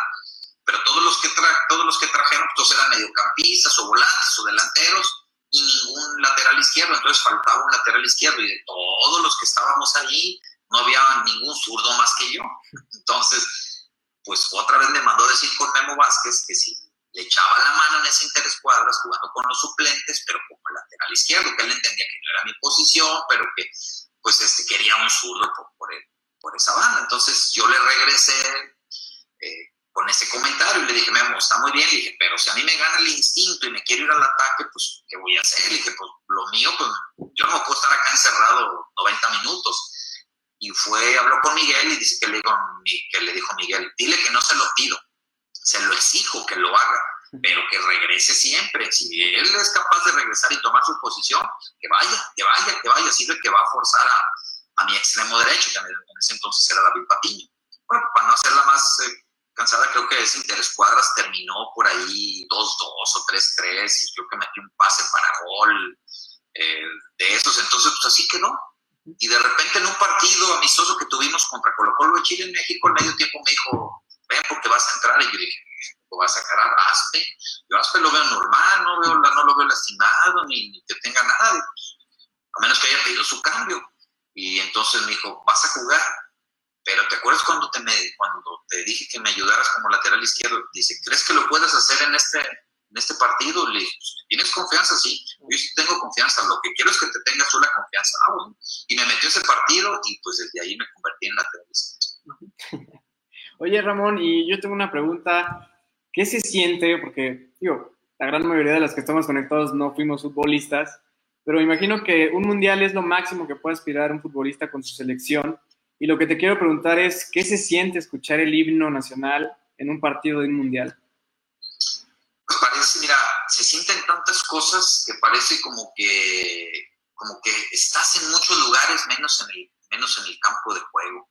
pero todos los que, tra todos los que trajeron, pues eran mediocampistas o volantes o delanteros y ningún lateral izquierdo, entonces faltaba un lateral izquierdo y de todos los que estábamos ahí no había ningún zurdo más que yo. Entonces, pues otra vez me mandó decir con Memo Vázquez que si le echaba la mano en ese interescuadras jugando con los suplentes, pero como lateral izquierdo, que él entendía que no era mi posición, pero que pues este, quería un zurdo por, por, esa banda. Entonces yo le regresé eh, con ese comentario y le dije, Memo, está muy bien, le dije, pero si a mí me gana el instinto y me quiero ir al ataque, pues, ¿qué voy a hacer? Le dije, pues lo mío, pues yo no puedo estar acá encerrado 90 minutos. Y fue, habló con Miguel y dice que le, dijo Miguel, dile que no se lo pido, se lo exijo que lo haga pero que regrese siempre. Si él es capaz de regresar y tomar su posición, que vaya, que vaya, que vaya. Sirve que va a forzar a, a mi extremo derecho, que en ese entonces era David Patiño. Bueno, para no hacerla más, eh, cansada, creo que ese interescuadras terminó por ahí 2-2 o 3-3, y creo que metió un pase para gol eh, de esos, entonces pues así quedó. Y de repente en un partido amistoso que tuvimos contra Colo Colo de Chile en México, al medio tiempo me dijo, ven porque vas a entrar, y yo dije, va a sacar a Aspe. Yo Aspe lo veo normal, no, veo, no lo veo lastimado, ni, ni que tenga nada, a menos que haya pedido su cambio. Y entonces me dijo, vas a jugar, pero ¿te acuerdas cuando te, me, cuando te dije que me ayudaras como lateral izquierdo? Dice, ¿crees que lo puedes hacer en este, en este partido? Le pues, ¿tienes confianza? Sí, yo sí tengo confianza, lo que quiero es que te tengas tú la confianza. Ah, y me metió ese partido y pues desde ahí me convertí en lateral. Oye, Ramón, y yo tengo una pregunta. ¿Qué se siente? Porque, digo, la gran mayoría de las que estamos conectados no fuimos futbolistas, pero imagino que un mundial es lo máximo que puede aspirar un futbolista con su selección. Y lo que te quiero preguntar es, ¿qué se siente escuchar el himno nacional en un partido de un mundial? Parece, mira, se sienten tantas cosas que parece como que, como que estás en muchos lugares menos en el, menos en el campo de juego.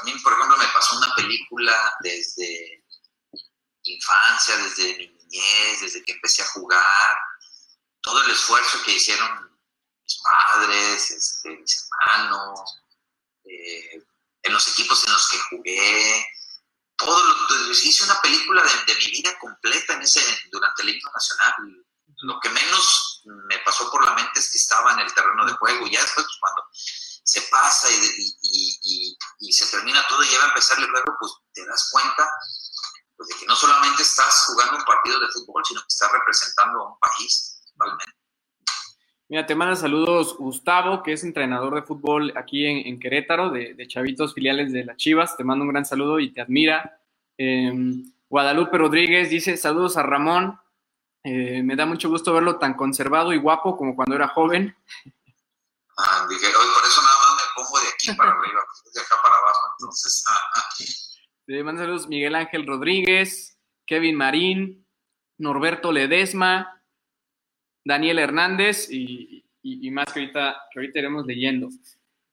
A mí, por ejemplo, me pasó una película desde infancia, desde mi niñez, desde que empecé a jugar, todo el esfuerzo que hicieron mis padres, este, mis hermanos, eh, en los equipos en los que jugué, todo lo, hice una película de, mi vida completa en ese, durante el himno nacional. Lo que menos me pasó por la mente es que estaba en el terreno de juego. Ya después, pues, cuando se pasa y, se termina todo y ya va a empezar el juego, pues te das cuenta pues, de que no solamente estás jugando un partido de fútbol, sino que estás representando a un país totalmente. Mira, te manda saludos Gustavo, que es entrenador de fútbol aquí en, Querétaro, de, Chavitos filiales de las Chivas. Te mando un gran saludo y te admira. Em, Guadalupe Rodríguez dice: Saludos a Ramón. Eh, me da mucho gusto verlo tan conservado y guapo como cuando era joven. Ah, dije, hoy por eso nada más me pongo de aquí para arriba, de acá para abajo, entonces. Te mando saludos Miguel Ángel Rodríguez, Kevin Marín, Norberto Ledesma, Daniel Hernández y, más que ahorita, que ahorita iremos leyendo.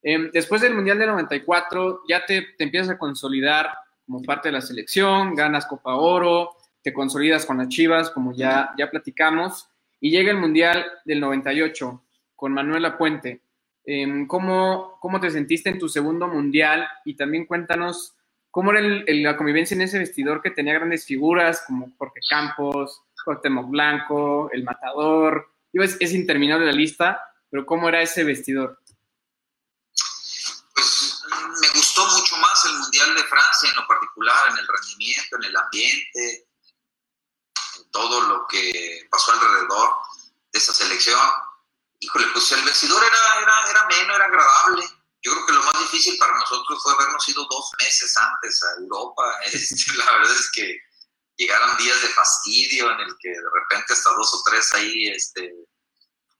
Em, después del Mundial del 94, ya te, te, empiezas a consolidar como parte de la selección, ganas Copa Oro, te consolidas con las Chivas, como ya, ya platicamos, y llega el Mundial del 98 con Manuela Puente. Em, ¿cómo, ¿Cómo te sentiste en tu segundo Mundial? Y también cuéntanos cómo era la convivencia en ese vestidor que tenía grandes figuras como Jorge Campos, Cuauhtémoc Blanco, El Matador. Es, es interminable la lista, pero ¿cómo era ese vestidor? Pues me gustó mucho más el Mundial de Francia en lo particular, en el rendimiento, en el ambiente, en todo lo que pasó alrededor de esa selección. Híjole, pues el vestidor era, era, era menos, era agradable. Yo creo que lo más difícil para nosotros fue habernos ido dos meses antes a Europa. <laughs> Este, la verdad es que llegaron días de fastidio en el que de repente hasta dos o tres ahí este,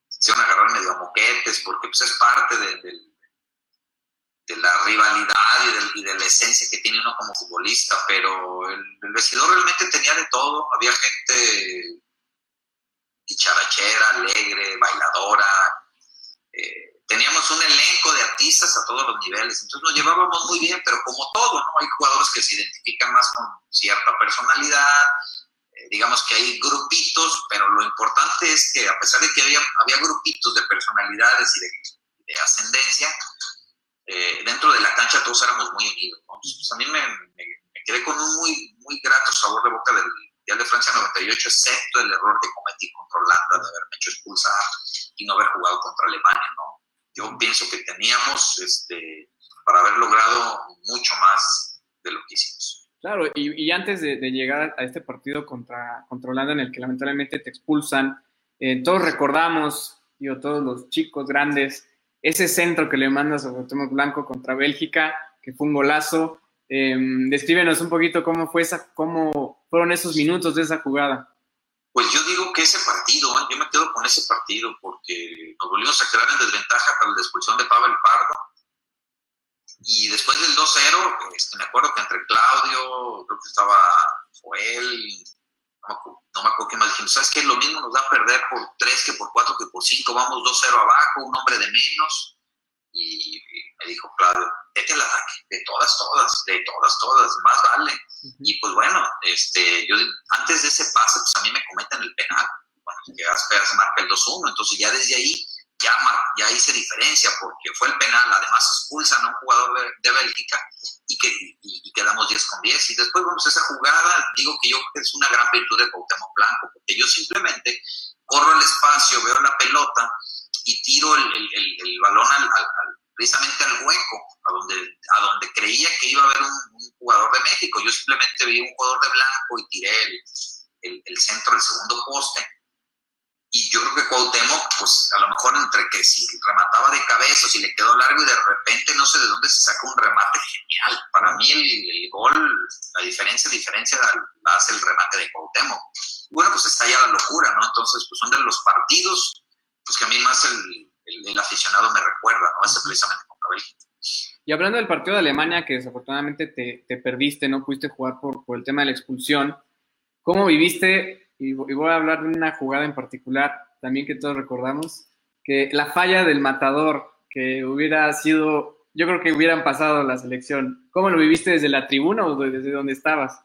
se van a agarrar medio moquetes, porque pues es parte de, de, la rivalidad y, de la esencia que tiene uno como futbolista, pero el, el vestidor realmente tenía de todo, había gente dicharachera, alegre, bailadora, eh, teníamos un elenco de artistas a todos los niveles, entonces nos llevábamos muy bien, pero como todo, ¿no? Hay jugadores que se identifican más con cierta personalidad, eh, digamos que hay grupitos, pero lo importante es que a pesar de que había, había grupitos de personalidades y de, ascendencia, eh, dentro de la cancha todos éramos muy unidos, ¿no? Pues, a mí me, quedé con un muy, muy grato sabor de boca del Mundial de Francia 98, excepto el error que cometí contra Holanda de haberme hecho expulsar y no haber jugado contra Alemania, ¿no? Yo pienso que teníamos este, para haber logrado mucho más de lo que hicimos. Claro, y, antes de, llegar a este partido contra, Holanda en el que lamentablemente te expulsan, eh, todos recordamos, digo, todos los chicos grandes, ese centro que le mandas a Cuauhtémoc Blanco contra Bélgica, que fue un golazo. Eh, descríbenos un poquito cómo fue esa, cómo fueron esos minutos de esa jugada. Pues yo digo que ese partido, yo me quedo con ese partido porque nos volvimos a quedar en desventaja para la expulsión de Pavel Pardo. Y después del 2-0, este, me acuerdo que entre Claudio, creo que estaba Joel, no me acuerdo, qué más dijimos, ¿sabes qué? Lo mismo nos da a perder por 3 que por 4 que por 5, vamos 2-0 abajo, un hombre de menos. Y, me dijo, Claudio, vete al ataque, de todas, todas, de todas, todas, más vale. Y pues bueno, este, yo antes de ese pase, pues a mí me cometen el penal, bueno, que se marca el 2-1, entonces ya desde ahí ya, ya hice diferencia porque fue el penal, además expulsan a un jugador de, de Bélgica y, que, y, quedamos 10 con 10. Y después, bueno, pues esa jugada, digo que yo creo que es una gran virtud de Cuauhtémoc Blanco, porque yo simplemente corro el espacio, veo la pelota y tiro el, el, el, balón al, precisamente al hueco, a donde, a donde creía que iba a haber un, jugador de México. Yo simplemente vi un jugador de blanco y tiré el, el centro del segundo poste y yo creo que Cuauhtémoc, pues a lo mejor entre que si remataba de cabeza o si le quedó largo y de repente no sé de dónde se saca un remate genial. Para mí el, gol, la diferencia, diferencia la, hace el remate de Cuauhtémoc. Bueno, pues está ya la locura, ¿no? Entonces, pues son de los partidos, pues que a mí más el, el aficionado me recuerda, ¿no? Ese precisamente con Bélgica. Y hablando del partido de Alemania, que desafortunadamente te, te perdiste, no pudiste jugar por, por el tema de la expulsión, ¿cómo viviste y, voy a hablar de una jugada en particular, también que todos recordamos, que la falla del matador, que hubiera sido, yo creo que hubieran pasado la selección. ¿Cómo lo viviste desde la tribuna o desde donde estabas?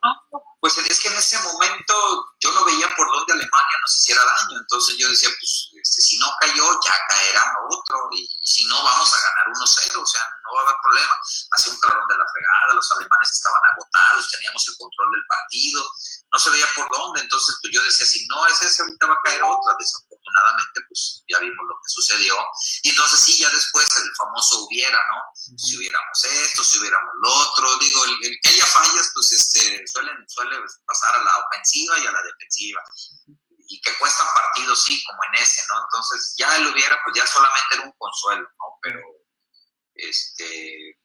Pues es que en ese momento yo no veía por dónde Alemania nos hiciera daño, entonces yo decía, pues este, si no cayó, ya caerá otro, y si no, vamos a ganar 1-0, o sea, no va a haber problema. Hacía un calor de la fregada, los alemanes estaban agotados, teníamos el control del partido, no se veía por dónde, entonces pues yo decía, si no es ese, ahorita va a caer otra, desafortunadamente pues ya vimos lo que sucedió, y entonces sí, ya después el famoso hubiera, ¿no? Si hubiéramos esto, si hubiéramos lo otro, digo, el, que haya fallas, pues este, suelen, suele pasar a la ofensiva y a la defensiva, y que cuestan partidos, sí, como en ese, ¿no? Entonces ya él hubiera, pues ya solamente era un consuelo, ¿no? Pero, este,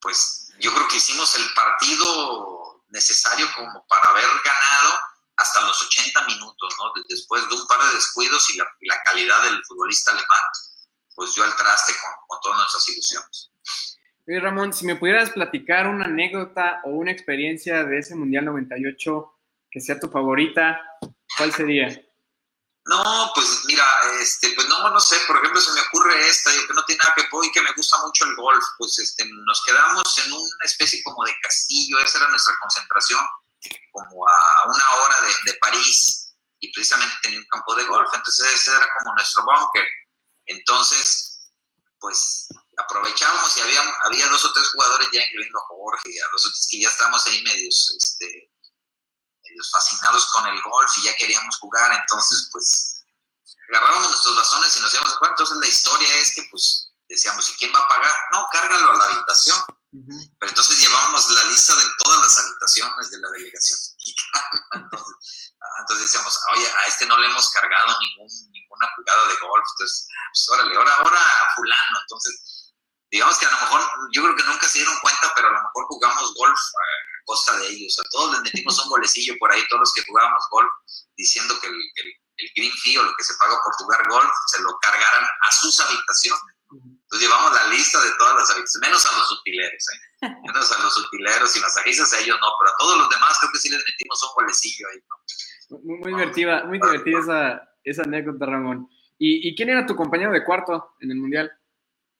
pues yo creo que hicimos el partido necesario como para haber ganado hasta los 80 minutos, ¿no? Después de un par de descuidos y la, calidad del futbolista alemán, pues yo al traste con, todas nuestras ilusiones. Oye, Ramón, si me pudieras platicar una anécdota o una experiencia de ese Mundial 98 que sea tu favorita, ¿cuál sería? No, pues mira, este, pues no, no sé, por ejemplo, se me ocurre esta, que no tiene nada que ver y que me gusta mucho el golf, pues este, nos quedamos en una especie como de castillo, esa era nuestra concentración, como a una hora de, de París, y precisamente tenía un campo de golf, entonces ese era como nuestro bunker. Entonces, pues aprovechamos y había, había dos o tres jugadores ya, incluyendo a Jorge, a otros que ya estábamos ahí medios, este, fascinados con el golf y ya queríamos jugar, entonces pues agarrábamos nuestros bazones y nos íbamos a jugar. Entonces la historia es que pues decíamos, ¿y quién va a pagar? No, cárgalo a la habitación. Pero entonces llevábamos la lista de todas las habitaciones de la delegación. <laughs> entonces, decíamos, oye, a este no le hemos cargado ningún, ninguna jugada de golf. Entonces, pues órale, ahora, ahora fulano. Entonces, digamos que a lo mejor, yo creo que nunca se dieron cuenta, pero a lo mejor jugamos golf eh, costa de ellos. A todos les metimos un golecillo por ahí, todos los que jugábamos golf, diciendo que el, el, green fee o lo que se paga por jugar golf se lo cargaran a sus habitaciones. Entonces llevamos la lista de todas las habitaciones, menos a los utileros, ¿eh? <laughs> menos a los utileros y masajistas, a ellos no, pero a todos los demás creo que sí les metimos un golecillo ahí. Muy, muy divertida, muy divertida esa, esa anécdota, Ramón. ¿Y, ¿Y, quién era tu compañero de cuarto en el Mundial?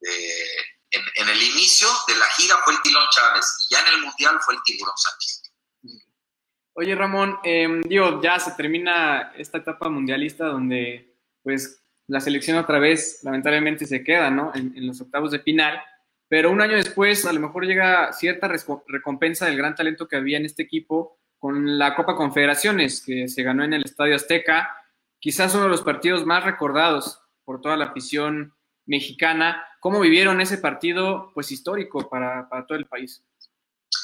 Eh, en, el inicio de la gira fue el Tilón Chávez y ya en el Mundial fue el Tiburón Sánchez. Oye Ramón, eh, digo, ya se termina esta etapa mundialista donde pues la selección otra vez lamentablemente se queda, ¿no? En, los octavos de final, pero un año después a lo mejor llega cierta recompensa del gran talento que había en este equipo con la Copa Confederaciones que se ganó en el Estadio Azteca, quizás uno de los partidos más recordados por toda la afición mexicana. ¿Cómo vivieron ese partido pues histórico para, para todo el país?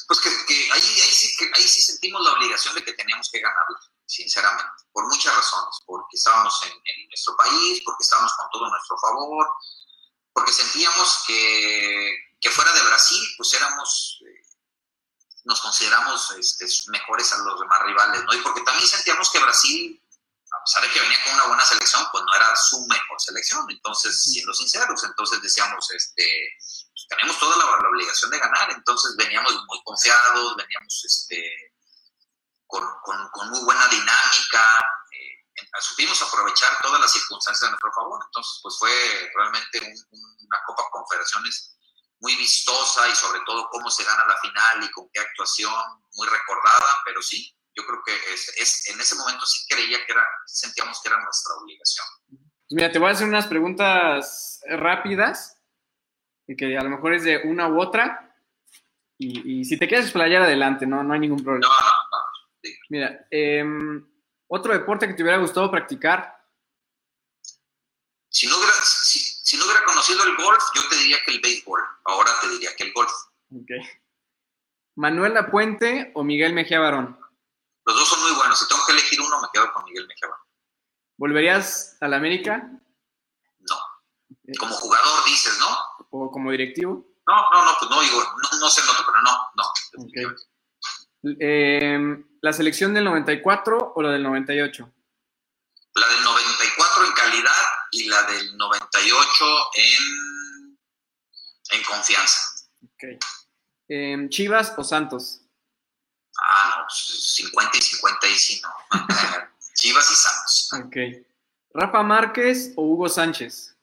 Pues que, ahí, ahí, sí, ahí sí sentimos la obligación de que teníamos que ganarlo, sinceramente, por muchas razones, porque estábamos en, nuestro país, porque estábamos con todo nuestro favor, porque sentíamos que, que fuera de Brasil, pues éramos, eh, nos consideramos este, mejores a los demás rivales, ¿no? Y porque también sentíamos que Brasil a pesar de que venía con una buena selección, pues no era su mejor selección. Entonces, siendo sinceros, entonces decíamos, este, pues, tenemos toda la, obligación de ganar. Entonces veníamos muy confiados, veníamos este, con, con, muy buena dinámica. Eh, supimos aprovechar todas las circunstancias a nuestro favor. Entonces, pues fue realmente una Copa Confederaciones muy vistosa y sobre todo cómo se gana la final y con qué actuación muy recordada, pero sí, yo creo que es, en ese momento sí creía que era, sentíamos que era nuestra obligación. Mira, te voy a hacer unas preguntas rápidas, que a lo mejor es de una u otra, y, si te quieres explayar adelante, no, no hay ningún problema. No, no. Mira, em, otro deporte que te hubiera gustado practicar. Si no, hubiera, si, no hubiera conocido el golf, yo te diría que el béisbol. Ahora te diría que el golf. Ok. ¿Manuel Puente o Miguel Mejía Barón? Los dos son muy buenos. Si tengo que elegir uno, me quedo con Miguel Mejía Barón. ¿Volverías a la América? No. Como jugador dices, ¿no? ¿O como directivo? No, no, no, pues no digo, no, no sé, no, pero no, no. Eh, ¿La selección del 94 o la del 98? La del 94 en calidad y la del 98 en, en confianza. Okay. Em, ¿Chivas o Santos? Ah, no, 50 pues, y 50 y si no. <laughs> Chivas y Santos. Ok. ¿Rafa Márquez o Hugo Sánchez?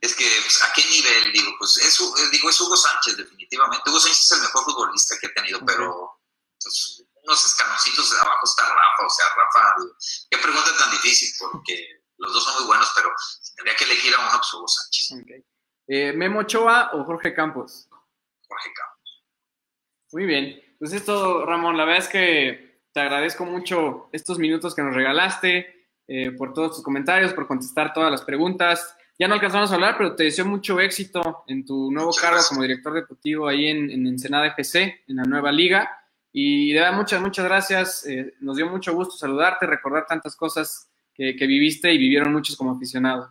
Es que, pues, ¿a qué nivel? Digo, pues es, digo, es Hugo Sánchez, definitivamente. Hugo Sánchez es el mejor futbolista que he tenido, pero pues, unos escanoncitos de abajo está Rafa, o sea, Rafa, qué pregunta tan difícil, porque los dos son muy buenos, pero tendría que elegir a uno, pues Hugo Sánchez. Okay. Eh, ¿Memo Ochoa o Jorge Campos? Jorge Campos. Muy bien, pues esto, Ramón, la verdad es que te agradezco mucho estos minutos que nos regalaste, eh, por todos tus comentarios, por contestar todas las preguntas. Ya no alcanzamos a hablar, pero te deseo mucho éxito en tu nuevo cargo como director deportivo ahí en, en Ensenada FC, en la nueva liga. Y de verdad, muchas, muchas gracias. Eh, nos dio mucho gusto saludarte, recordar tantas cosas que, viviste y vivieron muchos como aficionados.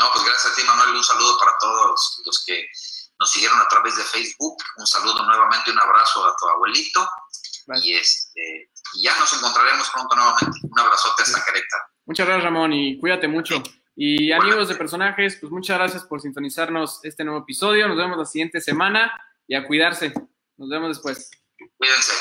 No, pues gracias a ti, Manuel. Un saludo para todos los que nos siguieron a través de Facebook. Un saludo nuevamente, un abrazo a tu abuelito. Y, este, ya nos encontraremos pronto nuevamente. Un abrazote hasta Querétaro. Muchas gracias, Ramón, y cuídate mucho. Y amigos de personajes, pues muchas gracias por sintonizarnos este nuevo episodio. Nos vemos la siguiente semana y a cuidarse. Nos vemos después. Cuídense.